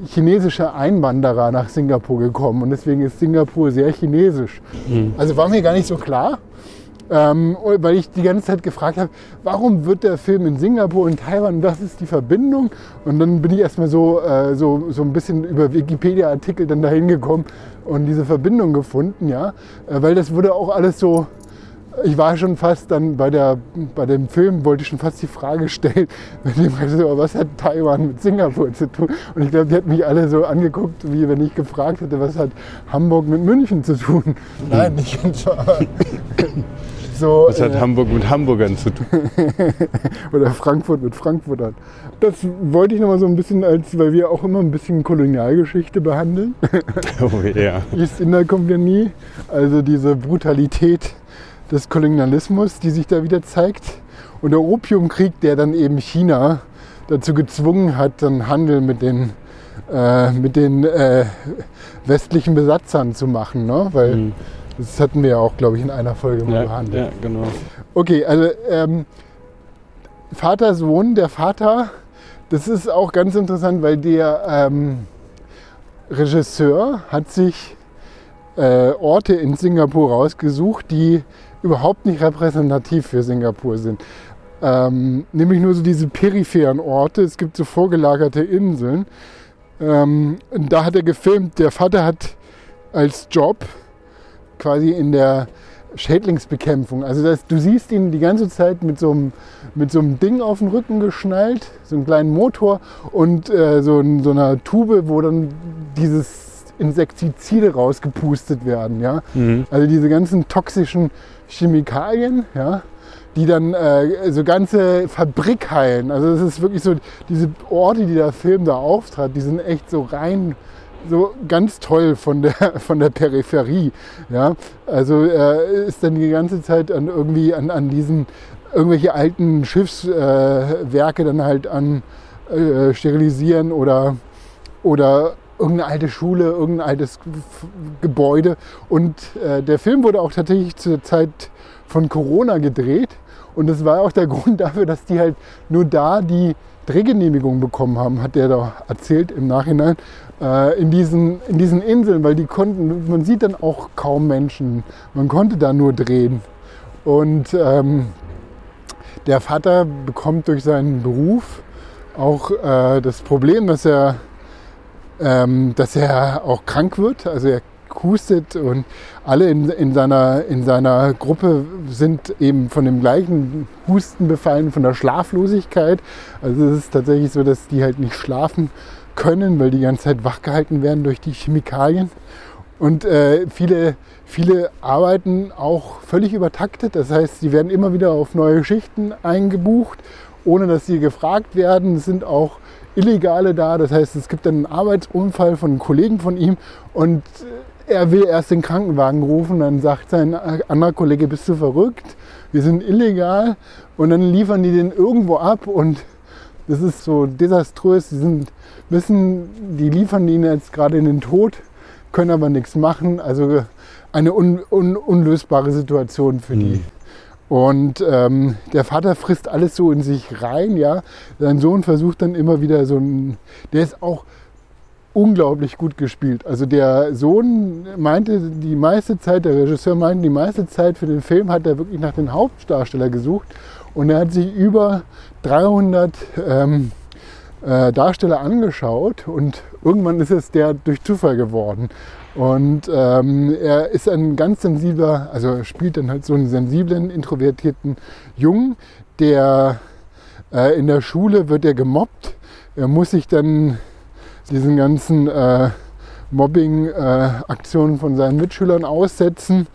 chinesische Einwanderer nach Singapur gekommen und deswegen ist Singapur sehr chinesisch. Mhm. Also war mir gar nicht so klar, ähm, weil ich die ganze Zeit gefragt habe, warum wird der Film in Singapur und Taiwan, das ist die Verbindung? Und dann bin ich erstmal so, äh, so, so ein bisschen über Wikipedia-Artikel dann dahin gekommen und diese Verbindung gefunden, ja, äh, weil das wurde auch alles so ich war schon fast dann bei, der, bei dem Film, wollte ich schon fast die Frage stellen, *laughs* was hat Taiwan mit Singapur zu tun? Und ich glaube, die hat mich alle so angeguckt, wie wenn ich gefragt hätte, was hat Hamburg mit München zu tun? Hm. Nein, nicht ganz *laughs*
so. Was hat äh, Hamburg mit Hamburgern zu tun? *laughs*
Oder Frankfurt mit Frankfurtern. Das wollte ich nochmal so ein bisschen als, weil wir auch immer ein bisschen Kolonialgeschichte behandeln. Oh ja. East India Company, also diese Brutalität des Kolonialismus, die sich da wieder zeigt. Und der Opiumkrieg, der dann eben China dazu gezwungen hat, dann Handel mit den, äh, mit den äh, westlichen Besatzern zu machen. Ne? Weil mhm. das hatten wir ja auch, glaube ich, in einer Folge mal ja, behandelt. Ja, genau. Okay, also ähm, Vater, Sohn, der Vater, das ist auch ganz interessant, weil der ähm, Regisseur hat sich äh, Orte in Singapur rausgesucht, die überhaupt nicht repräsentativ für Singapur sind. Ähm, nämlich nur so diese peripheren Orte. Es gibt so vorgelagerte Inseln. Ähm, da hat er gefilmt. Der Vater hat als Job quasi in der Schädlingsbekämpfung. Also das, du siehst ihn die ganze Zeit mit so, einem, mit so einem Ding auf den Rücken geschnallt, so einem kleinen Motor und äh, so, so einer Tube, wo dann dieses Insektizide rausgepustet werden. Ja?
Mhm.
Also diese ganzen toxischen Chemikalien, ja, die dann äh, so ganze Fabrik heilen. Also es ist wirklich so, diese Orte, die der Film da auftrat, die sind echt so rein so ganz toll von der, *laughs* von der Peripherie. Ja? Also er ist dann die ganze Zeit an irgendwie an, an diesen irgendwelche alten Schiffswerke äh, dann halt an äh, sterilisieren oder, oder irgendeine alte Schule, irgendein altes Gebäude. Und äh, der Film wurde auch tatsächlich zur Zeit von Corona gedreht. Und das war auch der *laughs* Grund dafür, dass die halt nur da die Drehgenehmigung bekommen haben, hat der da erzählt im Nachhinein, äh, in, diesen, in diesen Inseln, weil die konnten, man sieht dann auch kaum Menschen, man konnte da nur drehen. Und ähm, der Vater bekommt durch seinen Beruf auch äh, das Problem, dass er, ähm, dass er auch krank wird. Also er hustet und alle in, in, seiner, in seiner Gruppe sind eben von dem gleichen Husten befallen, von der Schlaflosigkeit. Also es ist tatsächlich so, dass die halt nicht schlafen können, weil die ganze Zeit wachgehalten werden durch die Chemikalien. Und äh, viele, viele arbeiten auch völlig übertaktet. Das heißt, sie werden immer wieder auf neue Schichten eingebucht, ohne dass sie gefragt werden. Es sind auch Illegale da. Das heißt, es gibt einen Arbeitsunfall von einem Kollegen von ihm und er will erst den Krankenwagen rufen, dann sagt sein anderer Kollege, bist du verrückt? Wir sind illegal und dann liefern die den irgendwo ab und das ist so desaströs. Die sind, wissen, die liefern ihn jetzt gerade in den Tod, können aber nichts machen. Also eine un, un, unlösbare Situation für die. Und ähm, der Vater frisst alles so in sich rein, ja. Sein Sohn versucht dann immer wieder so ein, der ist auch unglaublich gut gespielt. Also der Sohn meinte die meiste Zeit, der Regisseur meinte die meiste Zeit für den Film hat er wirklich nach den Hauptdarsteller gesucht und er hat sich über 300 ähm, äh, Darsteller angeschaut und irgendwann ist es der durch Zufall geworden. Und ähm, er ist ein ganz sensibler, also spielt dann halt so einen sensiblen, introvertierten Jungen, der äh, in der Schule wird er gemobbt. Er muss sich dann diesen ganzen äh, Mobbing-Aktionen äh, von seinen Mitschülern aussetzen,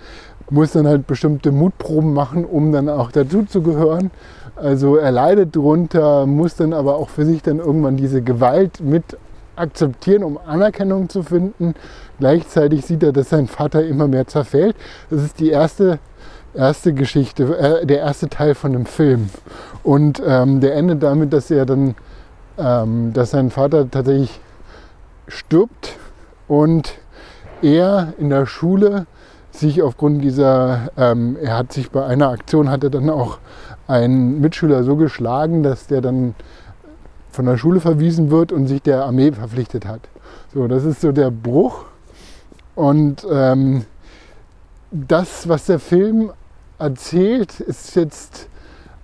muss dann halt bestimmte Mutproben machen, um dann auch dazu zu gehören. Also er leidet drunter, muss dann aber auch für sich dann irgendwann diese Gewalt mit akzeptieren, um Anerkennung zu finden. Gleichzeitig sieht er, dass sein Vater immer mehr zerfällt. Das ist die erste, erste Geschichte, äh, der erste Teil von dem Film. Und ähm, der endet damit, dass er dann, ähm, dass sein Vater tatsächlich stirbt und er in der Schule sich aufgrund dieser, ähm, er hat sich bei einer Aktion, hat er dann auch einen Mitschüler so geschlagen, dass der dann von der Schule verwiesen wird und sich der Armee verpflichtet hat. So, das ist so der Bruch. Und ähm, das, was der Film erzählt, ist jetzt,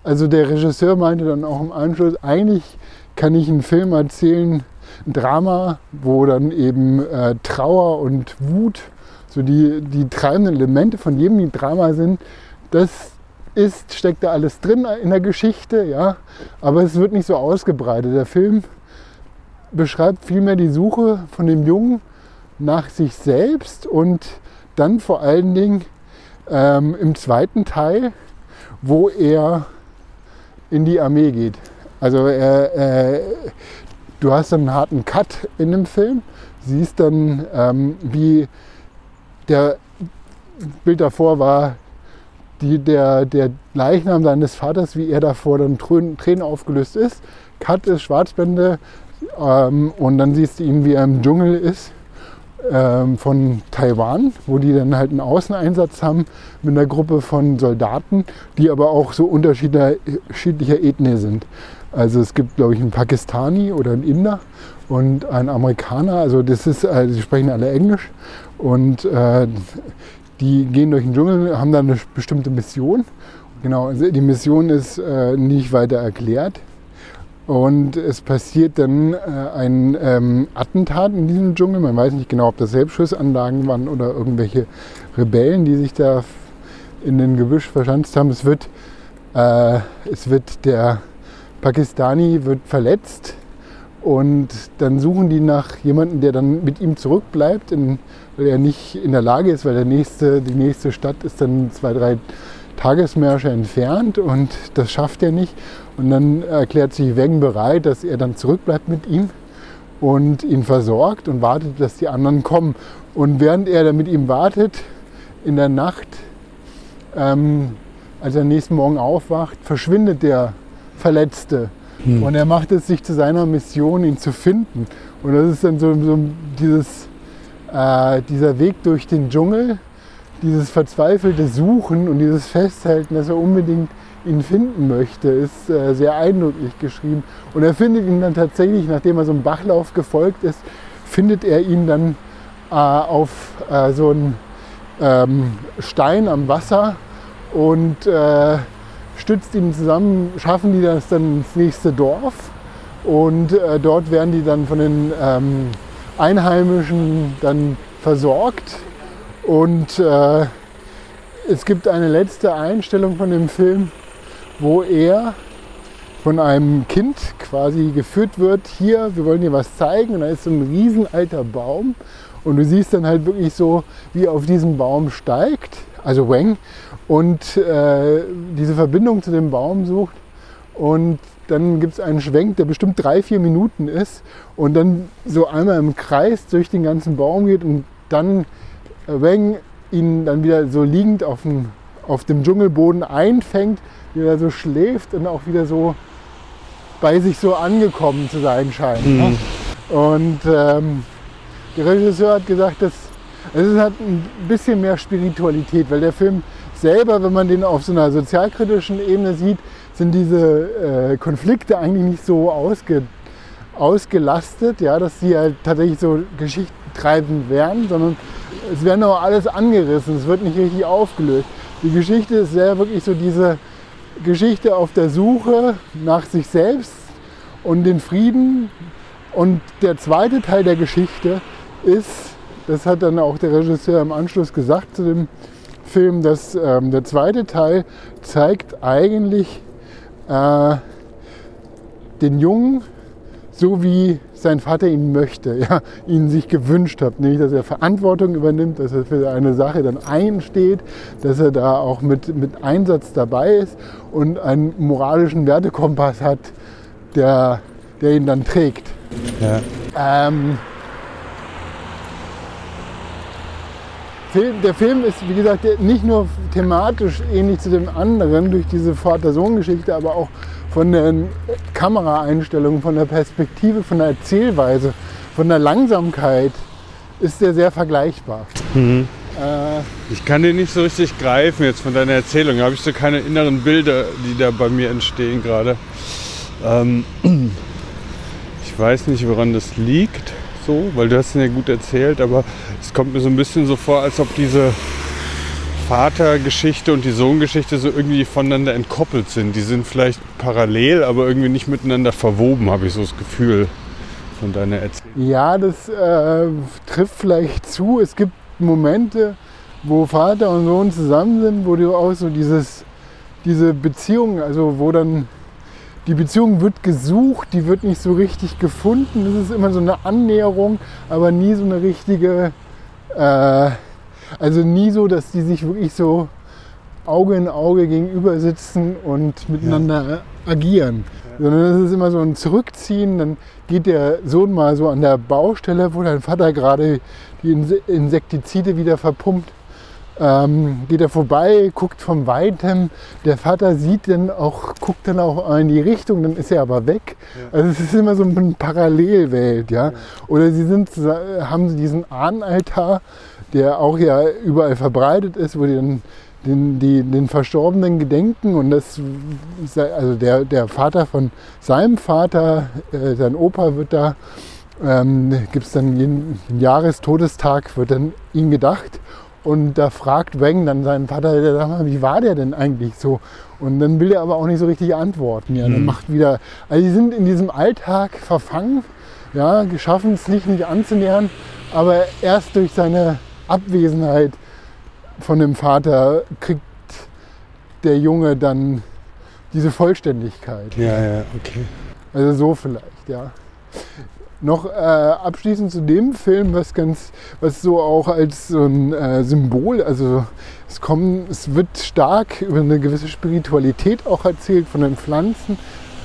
also der Regisseur meinte dann auch im Anschluss, eigentlich kann ich einen Film erzählen, ein Drama, wo dann eben äh, Trauer und Wut so die, die treibenden Elemente von jedem Drama sind. Das ist, steckt da alles drin in der Geschichte, ja, aber es wird nicht so ausgebreitet. Der Film beschreibt vielmehr die Suche von dem Jungen nach sich selbst und dann vor allen Dingen ähm, im zweiten Teil, wo er in die Armee geht. Also er, äh, du hast einen harten Cut in dem Film, siehst dann, ähm, wie der Bild davor war, die, der, der Leichnam seines Vaters, wie er davor dann Tränen aufgelöst ist. Cut ist Schwarzblende ähm, und dann siehst du ihn, wie er im Dschungel ist ähm, von Taiwan, wo die dann halt einen Außeneinsatz haben mit einer Gruppe von Soldaten, die aber auch so unterschiedlicher Ethnie sind. Also es gibt, glaube ich, einen Pakistani oder einen Inder und einen Amerikaner. Also das ist, also sprechen alle Englisch und äh, die gehen durch den Dschungel, haben dann eine bestimmte Mission. Genau, die Mission ist äh, nicht weiter erklärt. Und es passiert dann äh, ein ähm, Attentat in diesem Dschungel. Man weiß nicht genau, ob das Selbstschussanlagen waren oder irgendwelche Rebellen, die sich da in den Gebüsch verschanzt haben. Es wird, äh, es wird der Pakistani wird verletzt und dann suchen die nach jemandem, der dann mit ihm zurückbleibt, in, weil er nicht in der Lage ist, weil der nächste, die nächste Stadt ist dann zwei, drei Tagesmärsche entfernt und das schafft er nicht. Und dann erklärt sich Weng bereit, dass er dann zurückbleibt mit ihm und ihn versorgt und wartet, dass die anderen kommen. Und während er dann mit ihm wartet, in der Nacht, ähm, als er nächsten Morgen aufwacht, verschwindet der Verletzte. Hm. Und er macht es sich zu seiner Mission, ihn zu finden. Und das ist dann so, so dieses, äh, dieser Weg durch den Dschungel, dieses verzweifelte Suchen und dieses Festhalten, dass er unbedingt ihn finden möchte, ist äh, sehr eindrücklich geschrieben. Und er findet ihn dann tatsächlich, nachdem er so einem Bachlauf gefolgt ist, findet er ihn dann äh, auf äh, so einen ähm, Stein am Wasser und äh, stützt ihn zusammen, schaffen die das dann ins nächste Dorf. Und äh, dort werden die dann von den ähm, Einheimischen dann versorgt. Und äh, es gibt eine letzte Einstellung von dem Film, wo er von einem Kind quasi geführt wird, hier, wir wollen dir was zeigen. Und da ist so ein riesen alter Baum. Und du siehst dann halt wirklich so, wie auf diesem Baum steigt, also Wang, und äh, diese Verbindung zu dem Baum sucht und dann gibt es einen Schwenk, der bestimmt drei, vier Minuten ist und dann so einmal im Kreis durch den ganzen Baum geht und dann äh, Wang ihn dann wieder so liegend auf dem, auf dem Dschungelboden einfängt wie er so schläft und auch wieder so bei sich so angekommen zu sein scheint. Ne? Mhm. Ne? Und ähm, der Regisseur hat gesagt, dass es hat ein bisschen mehr Spiritualität, weil der Film selber, wenn man den auf so einer sozialkritischen Ebene sieht, sind diese äh, Konflikte eigentlich nicht so ausge, ausgelastet, ja, dass sie halt tatsächlich so geschichtsentreibend werden, sondern es werden auch alles angerissen, es wird nicht richtig aufgelöst. Die Geschichte ist sehr wirklich so diese Geschichte auf der Suche nach sich selbst und den Frieden. Und der zweite Teil der Geschichte ist, das hat dann auch der Regisseur im Anschluss gesagt zu dem Film, dass ähm, der zweite Teil zeigt eigentlich äh, den Jungen so wie sein Vater ihn möchte, ja, ihn sich gewünscht hat, nämlich dass er Verantwortung übernimmt, dass er für eine Sache dann einsteht, dass er da auch mit, mit Einsatz dabei ist und einen moralischen Wertekompass hat, der, der ihn dann trägt. Ja. Ähm, der Film ist, wie gesagt, nicht nur thematisch ähnlich zu dem anderen durch diese Vater-Sohn-Geschichte, aber auch von den Kameraeinstellungen, von der Perspektive, von der Erzählweise, von der Langsamkeit ist der sehr vergleichbar.
Mhm. Äh, ich kann den nicht so richtig greifen jetzt von deiner Erzählung. Da habe ich so keine inneren Bilder, die da bei mir entstehen gerade. Ähm, *clears throat* ich weiß nicht, woran das liegt, so, weil du hast ihn ja gut erzählt, aber es kommt mir so ein bisschen so vor, als ob diese Vatergeschichte und die Sohngeschichte so irgendwie voneinander entkoppelt sind. Die sind vielleicht parallel, aber irgendwie nicht miteinander verwoben, habe ich so das Gefühl von deiner Erzählung.
Ja, das äh, trifft vielleicht zu. Es gibt Momente, wo Vater und Sohn zusammen sind, wo du auch so dieses, diese Beziehung, also wo dann die Beziehung wird gesucht, die wird nicht so richtig gefunden. Es ist immer so eine Annäherung, aber nie so eine richtige äh, also nie so, dass die sich wirklich so Auge in Auge gegenüber sitzen und miteinander ja. agieren. Sondern es ist immer so ein Zurückziehen, dann geht der Sohn mal so an der Baustelle, wo dein Vater gerade die Insektizide wieder verpumpt, ähm, geht er vorbei, guckt von weitem. Der Vater sieht dann auch, guckt dann auch in die Richtung, dann ist er aber weg. Ja. Also es ist immer so eine Parallelwelt, ja. ja. Oder sie sind, haben sie diesen Ahnenaltar, der auch ja überall verbreitet ist, wo die dann den, die, den Verstorbenen gedenken und das, also der, der Vater von seinem Vater, äh, sein Opa wird da, ähm, gibt es dann jeden, jeden Jahrestodestag, wird dann ihm gedacht Und da fragt Wang dann seinen Vater, der sagt mal, wie war der denn eigentlich so? Und dann will er aber auch nicht so richtig antworten. Ja, dann
Mhm.
macht wieder, also die sind in diesem Alltag verfangen, ja, geschaffen es nicht, nicht anzunähern, aber erst durch seine Abwesenheit von dem Vater kriegt der Junge dann diese Vollständigkeit.
Ja, ja, okay.
Also so vielleicht, ja. Noch äh, abschließend zu dem Film, was ganz, was so auch als so ein äh, Symbol, also es kommen, es wird stark über eine gewisse Spiritualität auch erzählt von den Pflanzen,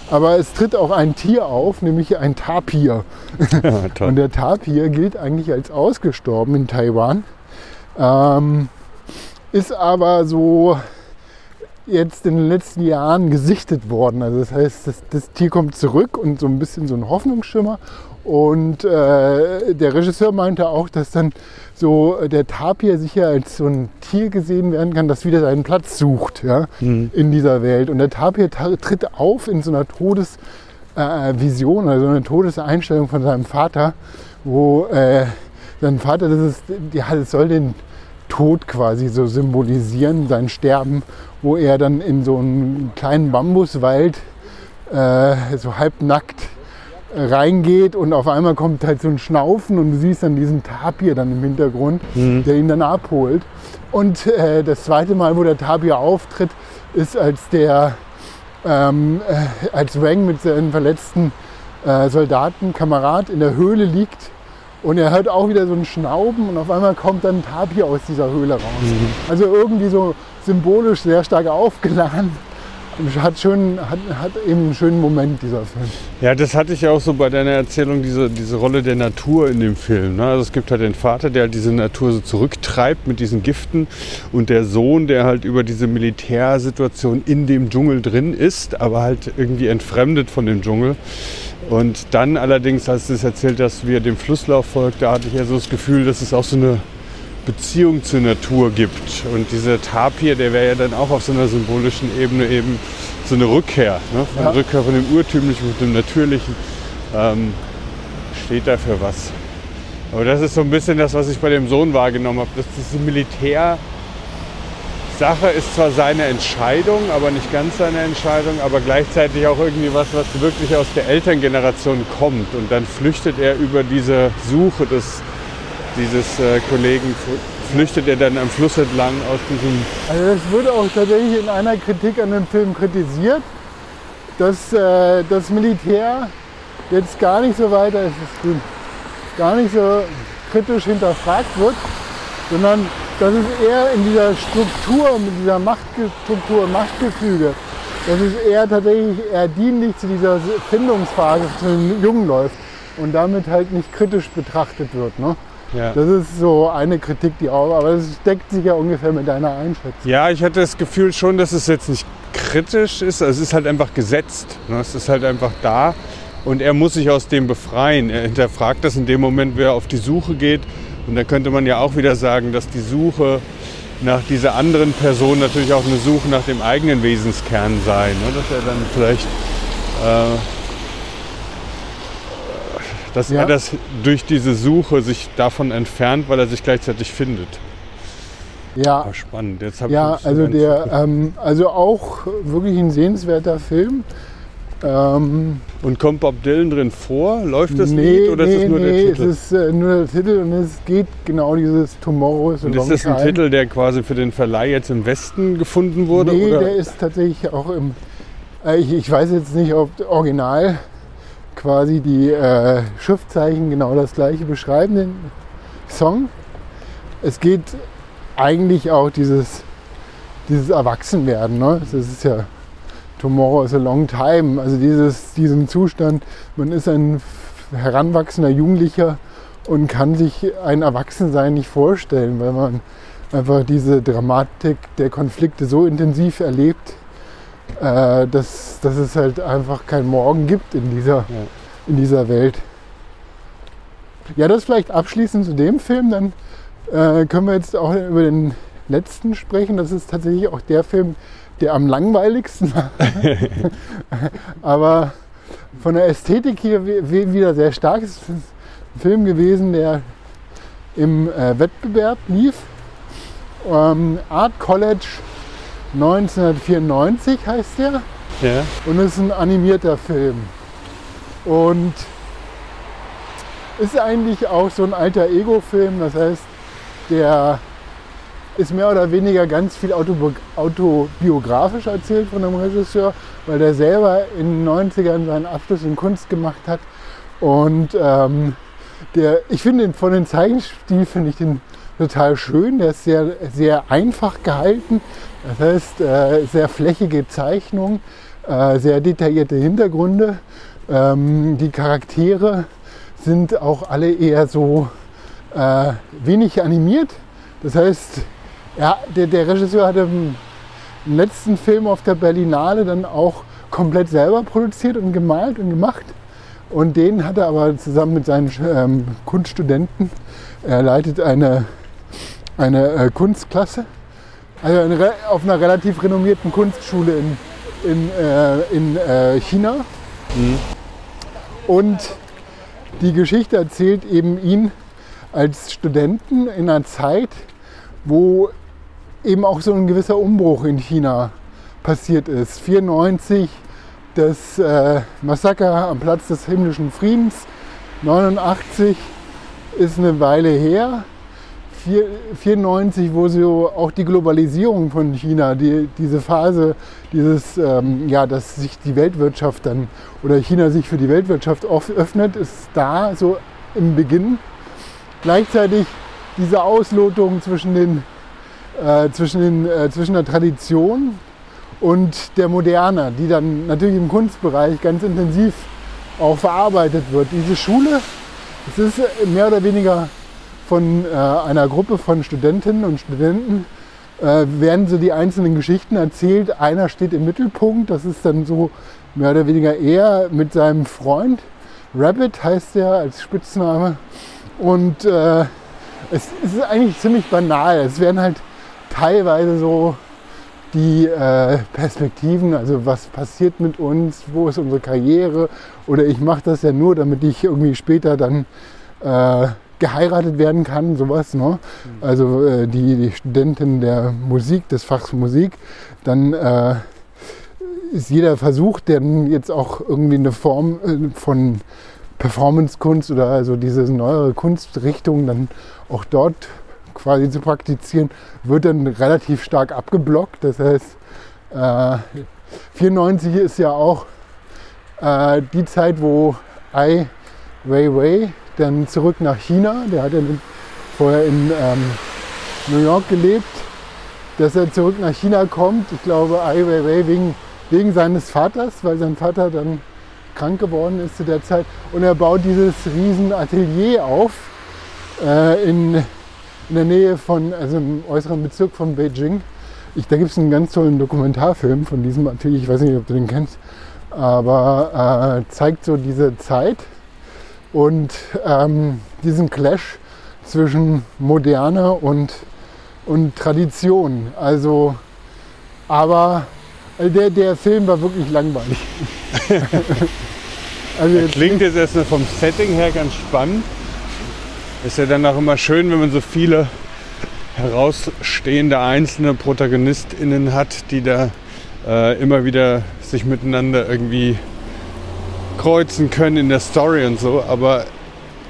aber es tritt auch ein Tier auf, nämlich ein Tapir. *laughs* *laughs*
Ja,
Und der Tapir gilt eigentlich als ausgestorben in Taiwan, ähm, ist aber so jetzt in den letzten Jahren gesichtet worden. Also das heißt, das, das Tier kommt zurück und so ein bisschen so ein Hoffnungsschimmer. Und äh, der Regisseur meinte auch, dass dann so der Tapir sicher als so ein Tier gesehen werden kann, das wieder seinen Platz sucht ja,
Mhm.
in dieser Welt. Und der Tapir ta- tritt auf in so einer Todesvision, äh, Vision, also eine Todeseinstellung von seinem Vater, wo äh, sein Vater, das ist, ja, das soll den Tod quasi so symbolisieren, sein Sterben, wo er dann in so einen kleinen Bambuswald äh, so halbnackt äh, reingeht und auf einmal kommt halt so ein Schnaufen und du siehst dann diesen Tapir dann im Hintergrund,
Mhm.
der ihn dann abholt. Und äh, das zweite Mal, wo der Tapir auftritt, ist als der ähm, äh, als Wang mit seinen verletzten äh, Soldaten, Kamerad in der Höhle liegt und er hört auch wieder so ein Schnauben und auf einmal kommt dann ein Tapir aus dieser Höhle raus. Also irgendwie so symbolisch sehr stark aufgeladen. Hat, schön, hat, hat eben einen schönen Moment, dieser Film.
Ja, das hatte ich ja auch so bei deiner Erzählung, diese, diese Rolle der Natur in dem Film. Ne? Also es gibt halt den Vater, der halt diese Natur so zurücktreibt mit diesen Giften und der Sohn, der halt über diese Militärsituation in dem Dschungel drin ist, aber halt irgendwie entfremdet von dem Dschungel. Und dann allerdings, als du es erzählt hast, wie er dem Flusslauf folgt, da hatte ich ja so das Gefühl, dass es auch so eine Beziehung zur Natur gibt. Und dieser Tapir, der wäre ja dann auch auf so einer symbolischen Ebene eben so eine Rückkehr. Ne? Von
Ja.
Rückkehr von dem Urtümlichen und dem Natürlichen. Ähm, steht da für was. Aber das ist so ein bisschen das, was ich bei dem Sohn wahrgenommen habe. Dass diese Militärsache ist zwar seine Entscheidung, aber nicht ganz seine Entscheidung, aber gleichzeitig auch irgendwie was, was wirklich aus der Elterngeneration kommt. Und dann flüchtet er über diese Suche des dieses äh, Kollegen flüchtet er dann am Fluss entlang aus diesem.
Also das wurde auch tatsächlich in einer Kritik an dem Film kritisiert, dass äh, das Militär jetzt gar nicht so weiter ist, es grün, gar nicht so kritisch hinterfragt wird, sondern dass es eher in dieser Struktur, mit dieser Machtstruktur, Machtgefüge, dass es eher tatsächlich eher dienlich zu dieser Findungsphase zu den Jungen läuft und damit halt nicht kritisch betrachtet wird. Ne?
Ja.
Das ist so eine Kritik, die auch, aber das deckt sich ja ungefähr mit deiner Einschätzung.
ja, ich hatte das Gefühl schon, dass es jetzt nicht kritisch ist. Es ist halt einfach gesetzt. Ne? Es ist halt einfach da. Und er muss sich aus dem befreien. Er hinterfragt das in dem Moment, wer auf die Suche geht. Und da könnte man ja auch wieder sagen, dass die Suche nach dieser anderen Person natürlich auch eine Suche nach dem eigenen Wesenskern sei. Ne? Dass er dann vielleicht äh, dass
Ja.
er das durch diese Suche sich davon entfernt, weil er sich gleichzeitig findet.
Ja,
Ah, spannend. Jetzt
ja also der, ähm, also auch wirklich ein sehenswerter Film. Ähm,
Und kommt Bob Dylan drin vor? Läuft das
nee,
Lied oder
nee,
ist es nur
nee,
der Titel?
es ist äh, nur der Titel und es geht genau dieses Tomorrow is a
Und ist das ein
time.
Titel, der quasi für den Verleih jetzt im Westen gefunden wurde?
Nee,
oder?
der ist tatsächlich auch im. Äh, ich, ich weiß jetzt nicht, ob original quasi die äh, Schriftzeichen genau das gleiche beschreiben, den Song. Es geht eigentlich auch dieses, dieses Erwachsenwerden. Ne? Das ist ja Tomorrow is a long time. Also dieses, diesen Zustand, man ist ein heranwachsender Jugendlicher und kann sich ein Erwachsensein nicht vorstellen, weil man einfach diese Dramatik der Konflikte so intensiv erlebt, äh, dass, dass es halt einfach kein Morgen gibt in dieser, in dieser Welt. Ja, das vielleicht abschließend zu dem Film, dann äh, können wir jetzt auch über den letzten sprechen. Das ist tatsächlich auch der Film, der am langweiligsten war. *laughs* Aber von der Ästhetik hier wi- wi- wieder sehr stark. Es ist ein Film gewesen, der im äh, Wettbewerb lief Ähm, Art College 1994 heißt der.
Ja.
Und es ist ein animierter Film. Und ist eigentlich auch so ein alter Ego-Film. Das heißt, der ist mehr oder weniger ganz viel autobi autobiografisch erzählt von dem Regisseur, weil der selber in den 90ern seinen Abschluss in Kunst gemacht hat. Und ähm, der, ich finde den von den Zeichenstil finde ich den total schön. Der ist sehr, sehr einfach gehalten. Das heißt, äh, sehr flächige Zeichnung, äh, sehr detaillierte Hintergründe. Ähm, die Charaktere sind auch alle eher so äh, wenig animiert. Das heißt, ja, der, der Regisseur hatte im letzten Film auf der Berlinale dann auch komplett selber produziert und gemalt und gemacht. Und den hat er aber zusammen mit seinen ähm, Kunststudenten, er leitet eine, eine äh, Kunstklasse, also eine, auf einer relativ renommierten Kunstschule in, in, äh, in äh, China.
Mhm.
Und die Geschichte erzählt eben ihn als Studenten in einer Zeit, wo eben auch so ein gewisser Umbruch in China passiert ist. 94 das äh, Massaker am Platz des himmlischen Friedens, 89 ist eine Weile her. 94, wo so auch die Globalisierung von China, die, diese Phase, dieses, ähm, ja, dass sich die Weltwirtschaft dann oder China sich für die Weltwirtschaft öffnet, ist da so im Beginn. Gleichzeitig diese Auslotung zwischen, den, äh, zwischen, den, äh, zwischen der Tradition und der Moderne, die dann natürlich im Kunstbereich ganz intensiv auch verarbeitet wird. Diese Schule, es ist mehr oder weniger von äh, einer Gruppe von Studentinnen und Studenten, äh, werden so die einzelnen Geschichten erzählt. Einer steht im Mittelpunkt, das ist dann so mehr oder weniger er mit seinem Freund. Rabbit heißt er als Spitzname. Und äh, es, ist eigentlich ziemlich banal. Es werden halt teilweise so die äh, Perspektiven, also was passiert mit uns, wo ist unsere Karriere oder ich mache das ja nur, damit ich irgendwie später dann äh, geheiratet werden kann, sowas. Ne? Also äh, die, die Studentin der Musik, des Fachs Musik, dann äh, ist jeder Versuch, der jetzt auch irgendwie eine Form äh, von Performance-Kunst oder also diese neuere Kunstrichtung dann auch dort quasi zu praktizieren, wird dann relativ stark abgeblockt. Das heißt, äh, 94 ist ja auch äh, die Zeit, wo Ai Weiwei dann zurück nach China, der hat ja vorher in ähm, New York gelebt, dass er zurück nach China kommt. Ich glaube, Ai Weiwei wegen, wegen seines Vaters, weil sein Vater dann krank geworden ist zu der Zeit. Und er baut dieses riesen Atelier auf äh, in in der Nähe von, also im äußeren Bezirk von Beijing. Ich, da gibt es einen ganz tollen Dokumentarfilm von diesem Atelier, ich weiß nicht, ob du den kennst, aber äh, zeigt so diese Zeit und ähm, diesen Clash zwischen Moderne und, und Tradition. Also, aber also der, der Film war wirklich langweilig. *laughs*
also jetzt Klingt jetzt erstmal vom Setting her ganz spannend. Ist ja dann auch immer schön, wenn man so viele herausstehende einzelne ProtagonistInnen hat, die da äh, immer wieder sich miteinander irgendwie kreuzen können in der Story und so, aber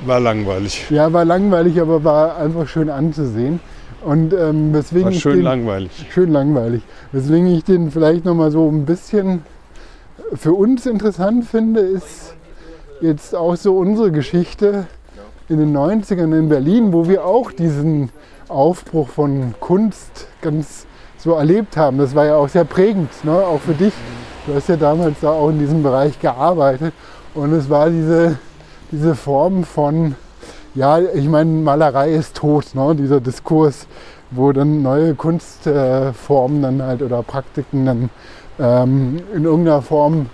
war langweilig.
Ja, war langweilig, aber war einfach schön anzusehen. Und ähm, weswegen war
schön
den,
langweilig.
Schön langweilig. Weswegen ich den vielleicht noch mal so ein bisschen für uns interessant finde, ist jetzt auch so unsere Geschichte in den 90ern in Berlin, wo wir auch diesen Aufbruch von Kunst ganz so erlebt haben. Das war ja auch sehr prägend, ne? auch für dich. Du hast ja damals da auch in diesem Bereich gearbeitet und es war diese, diese Form von, ja, ich meine, Malerei ist tot, ne? dieser Diskurs, wo dann neue Kunstformen dann halt oder Praktiken dann ähm, in irgendeiner Form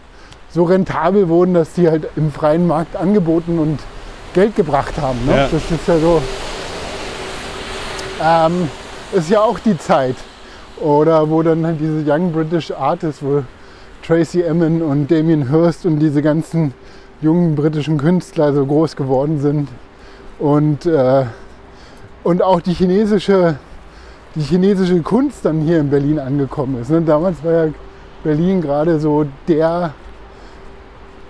so rentabel wurden, dass die halt im freien Markt angeboten und Geld gebracht haben. Ne? Ja. Das ist ja so. Ähm, ist ja auch die Zeit. Oder wo dann halt diese Young British Artists, wo Tracy Emin und Damien Hirst und diese ganzen jungen britischen Künstler so groß geworden sind. Und, äh, und auch die chinesische, die chinesische Kunst dann hier in Berlin angekommen ist. Ne? Damals war ja Berlin gerade so der,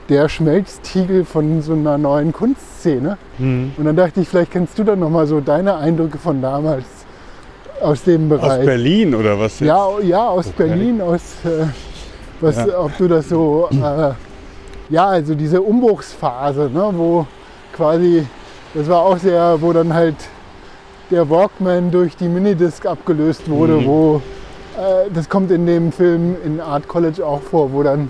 der Schmelztiegel von so einer neuen Kunstszene.
Mhm.
Und dann dachte ich, vielleicht kennst du dann nochmal so deine Eindrücke von damals aus dem Bereich.
Aus Berlin oder was? Jetzt?
Ja, ja, aus
Okay.
Berlin, aus äh, was,
Ja.
ob du das so, äh, ja, also diese Umbruchsphase, ne, wo quasi, das war auch sehr, wo dann halt der Walkman durch die Minidisc abgelöst wurde,
Mhm.
wo, äh, das kommt in dem Film in Art College auch vor, wo dann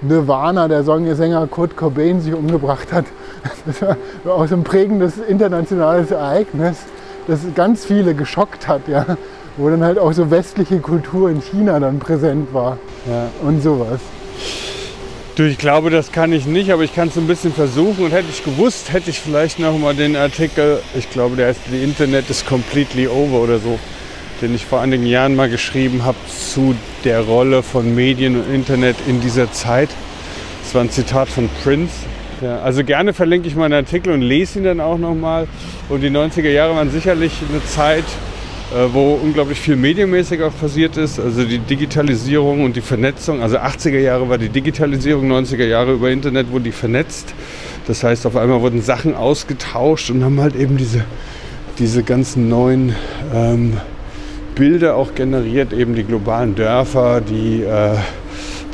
Nirvana, der Sänger Kurt Cobain, sich umgebracht hat. Das war auch so ein prägendes internationales Ereignis, das ganz viele geschockt hat, ja. Wo dann halt auch so westliche Kultur in China dann präsent war
Ja.
und sowas.
Du, ich glaube, das kann ich nicht, aber ich kann es ein bisschen versuchen. Und hätte ich gewusst, hätte ich vielleicht noch mal den Artikel, ich glaube, der heißt The Internet is completely over oder so, den ich vor einigen Jahren mal geschrieben habe zu der Rolle von Medien und Internet in dieser Zeit. Das war ein Zitat von Prince. Ja, also gerne verlinke ich meinen Artikel und lese ihn dann auch noch mal. Und die 90er Jahre waren sicherlich eine Zeit, wo unglaublich viel medienmäßig auch passiert ist. Also die Digitalisierung und die Vernetzung. Also 80er Jahre war die Digitalisierung, 90er Jahre über Internet wurden die vernetzt. Das heißt, auf einmal wurden Sachen ausgetauscht und haben halt eben diese, diese ganzen neuen ähm, Bilder auch generiert, eben die globalen Dörfer, die, äh,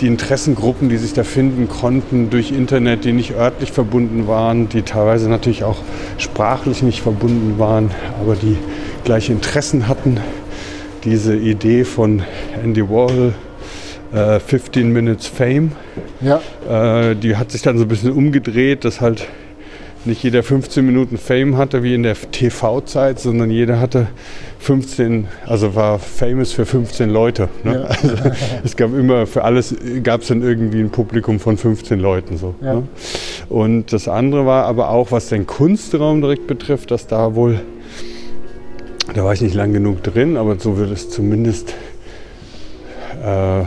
die Interessengruppen, die sich da finden konnten durch Internet, die nicht örtlich verbunden waren, die teilweise natürlich auch sprachlich nicht verbunden waren, aber die gleiche Interessen hatten. Diese Idee von Andy Warhol, äh, 15 Minutes Fame,
Ja,
äh, die hat sich dann so ein bisschen umgedreht, dass halt nicht jeder 15 Minuten Fame hatte wie in der TV-Zeit, sondern jeder hatte 15, also war famous für 15 Leute. Ne?
Ja.
Also, es gab immer, für alles gab es dann irgendwie ein Publikum von 15 Leuten. So,
Ja.
ne? Und das andere war aber auch, was den Kunstraum direkt betrifft, dass da wohl, da war ich nicht lang genug drin, aber so wird es zumindest äh,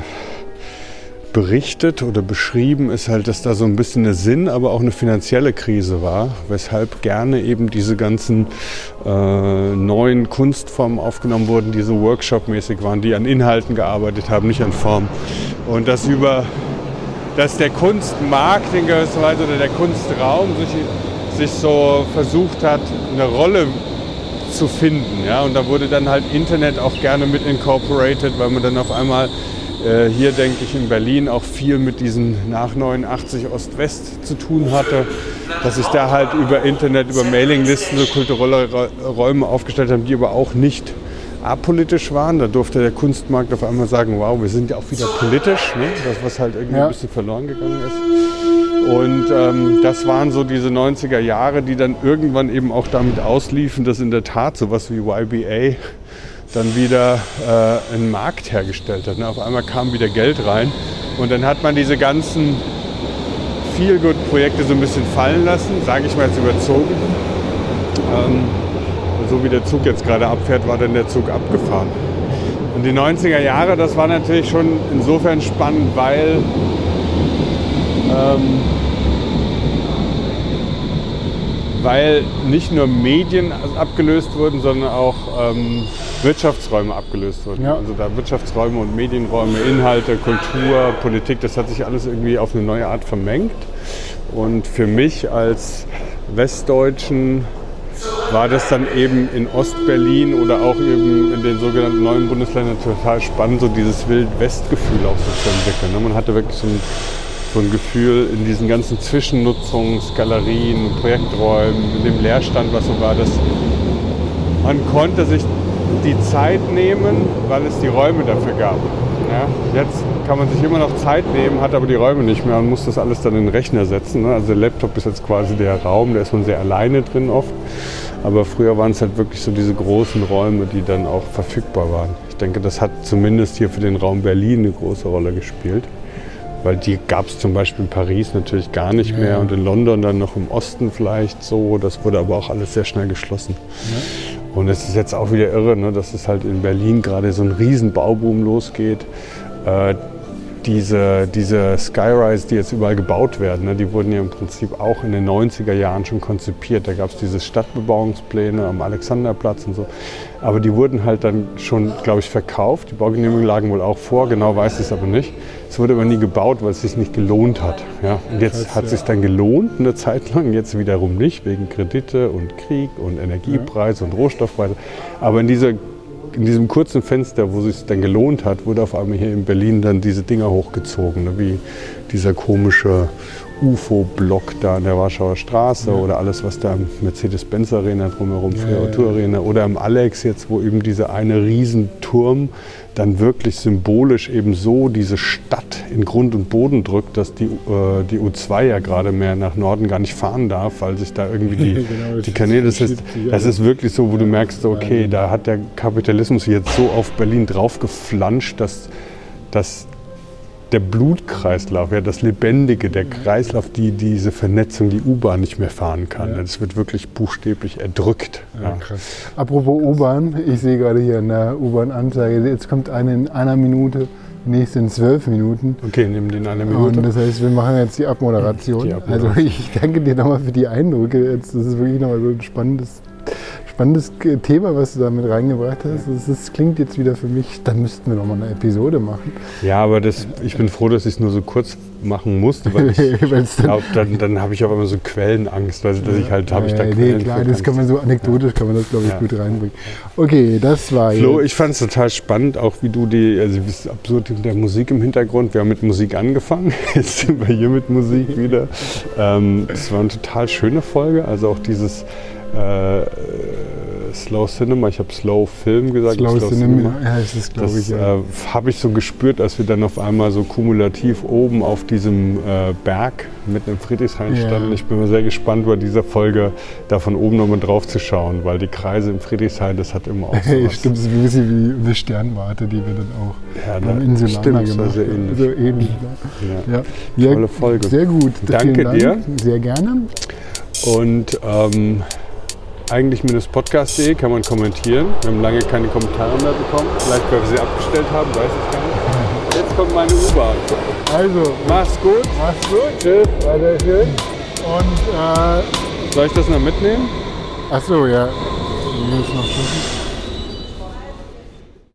berichtet oder beschrieben, ist halt, dass da so ein bisschen eine Sinn, aber auch eine finanzielle Krise war, weshalb gerne eben diese ganzen äh, neuen Kunstformen aufgenommen wurden, die so Workshop-mäßig waren, die an Inhalten gearbeitet haben, nicht an Form. Und das über, dass der Kunstmarkt in gewisser Weise oder der Kunstraum sich, sich so versucht hat, eine Rolle zu finden. Ja? Und da wurde dann halt Internet auch gerne mit incorporated, weil man dann auf einmal äh, hier, denke ich, in Berlin auch viel mit diesen nach 89 Ost-West zu tun hatte, dass sich da halt über Internet, über Mailinglisten so kulturelle Räume aufgestellt haben, die aber auch nicht apolitisch waren. Da durfte der Kunstmarkt auf einmal sagen, wow, wir sind ja auch wieder politisch, ne? das was halt irgendwie
Ja.
ein bisschen verloren gegangen ist. Und ähm, das waren so diese 90er Jahre, die dann irgendwann eben auch damit ausliefen, dass in der Tat sowas wie YBA dann wieder äh, einen Markt hergestellt hat. Ne? Auf einmal kam wieder Geld rein und dann hat man diese ganzen Feel-Good-Projekte so ein bisschen fallen lassen, sage ich mal jetzt überzogen. Ähm, so wie der Zug jetzt gerade abfährt, war dann der Zug abgefahren. Und die 90er Jahre, das war natürlich schon insofern spannend, weil ähm, weil nicht nur Medien abgelöst wurden, sondern auch ähm, Wirtschaftsräume abgelöst wurden.
Ja.
Also da Wirtschaftsräume und Medienräume, Inhalte, Kultur, Politik, das hat sich alles irgendwie auf eine neue Art vermengt. Und für mich als Westdeutschen war das dann eben in Ostberlin oder auch eben in den sogenannten neuen Bundesländern total spannend, so dieses Wild-West-Gefühl auch so zu entwickeln. ne? Man hatte wirklich so ein, so ein Gefühl in diesen ganzen Zwischennutzungsgalerien, Projekträumen, in dem Leerstand, was so war, dass man konnte sich die Zeit nehmen, weil es die Räume dafür gab. Ja, jetzt kann man sich immer noch Zeit nehmen, hat aber die Räume nicht mehr und muss das alles dann in den Rechner setzen. ne? Also der Laptop ist jetzt quasi der Raum, da ist man sehr alleine drin oft. Aber früher waren es halt wirklich so diese großen Räume, die dann auch verfügbar waren. Ich denke, das hat zumindest hier für den Raum Berlin eine große Rolle gespielt. Weil die gab es zum Beispiel in Paris natürlich gar nicht
Ja.
mehr und in London dann noch im Osten vielleicht so. Das wurde aber auch alles sehr schnell geschlossen. Und es ist jetzt auch wieder irre, ne, dass es halt in Berlin gerade so ein riesen Bauboom losgeht. Äh, diese, diese Skyrise, die jetzt überall gebaut werden, ne, die wurden ja im Prinzip auch in den 90er Jahren schon konzipiert. Da gab es diese Stadtbebauungspläne am Alexanderplatz und so. Aber die wurden halt dann schon, glaube ich, verkauft. Die Baugenehmigungen lagen wohl auch vor, genau weiß ich es aber nicht. Es wurde aber nie gebaut, weil es sich nicht gelohnt hat. Ja? Und jetzt hat es sich dann gelohnt, eine Zeit lang, jetzt wiederum nicht, wegen Kredite und Krieg und Energiepreise und Rohstoffpreise. Aber in dieser in diesem kurzen Fenster, wo es sich dann gelohnt hat, wurde auf einmal hier in Berlin dann diese Dinger hochgezogen, ne? wie dieser komische UFO-Block da an der Warschauer Straße ja. oder alles, was da im Mercedes-Benz Arena drumherum, ja, Auto Arena oder im Alex jetzt, wo eben dieser eine Riesenturm dann wirklich symbolisch eben so diese Stadt in Grund und Boden drückt, dass die, äh, die U2 ja gerade mehr nach Norden gar nicht fahren darf, weil sich da irgendwie die, *laughs* genau, die Kanäle, das ist, das ist wirklich so, wo du merkst, okay, da hat der Kapitalismus jetzt so auf Berlin draufgeflanscht, dass, dass der Blutkreislauf, ja, das Lebendige, der Kreislauf, die diese Vernetzung, die U-Bahn nicht mehr fahren kann. Ja. Das wird wirklich buchstäblich erdrückt. Ja,
ja. Apropos U-Bahn, ich sehe gerade hier in der U-Bahn-Anzeige, jetzt kommt eine in einer Minute, nächste in zwölf Minuten.
Okay, nehmen die in einer Minute.
Und das heißt, wir machen jetzt die Abmoderation. die Abmoderation. Also ich danke dir nochmal für die Eindrücke. Jetzt, das ist wirklich nochmal so ein spannendes spannendes Thema, was du da mit reingebracht hast. Das, das, klingt jetzt wieder für mich, dann müssten wir noch mal eine Episode machen.
Ja, aber das, ich bin froh, dass ich es nur so kurz machen musste, weil ich *laughs* glaube, dann, dann habe ich auch immer so Quellenangst, weil dass ich halt, habe ich da
nee, Quellen klar, das kann man so anekdotisch, kann man das, glaube ich, ja. gut reinbringen. Okay, das war
Flo, ich fand es total spannend, auch wie du die, also bist absurd in der Musik im Hintergrund. Wir haben mit Musik angefangen, *laughs* jetzt sind wir hier mit Musik wieder. Es ähm, war eine total schöne Folge, also auch dieses äh, Slow Cinema, ich habe Slow Film gesagt.
Slow, Slow Cinema, Cinema. ja, ist es, glaube ich. Ja.
Äh, habe ich so gespürt, als wir dann auf einmal so kumulativ oben auf diesem äh, Berg mitten im Friedrichshain ja. standen. Ich bin mal sehr gespannt, bei dieser Folge da von oben nochmal drauf zu schauen, weil die Kreise im Friedrichshain, das hat immer auch *laughs* so
Stimmt, das ist ein bisschen wie eine Sternwarte, die wir dann auch ja, beim Insulaner
stimmt, gemacht haben. Sehr ähnlich.
So ähnlich
ne? ja. Tolle Folge.
Sehr gut.
Danke
Dank.
dir.
Sehr gerne.
Und ähm, eigentlich-podcast.de kann man kommentieren. Wir haben lange keine Kommentare mehr bekommen. Vielleicht, weil wir sie abgestellt haben, weiß ich gar nicht. Jetzt kommt meine U-Bahn.
Also,
mach's gut.
Mach's gut.
Tschüss.
Weiter schön. Und, äh,
Soll ich das noch mitnehmen?
Ach so, ja. Will es noch schicken.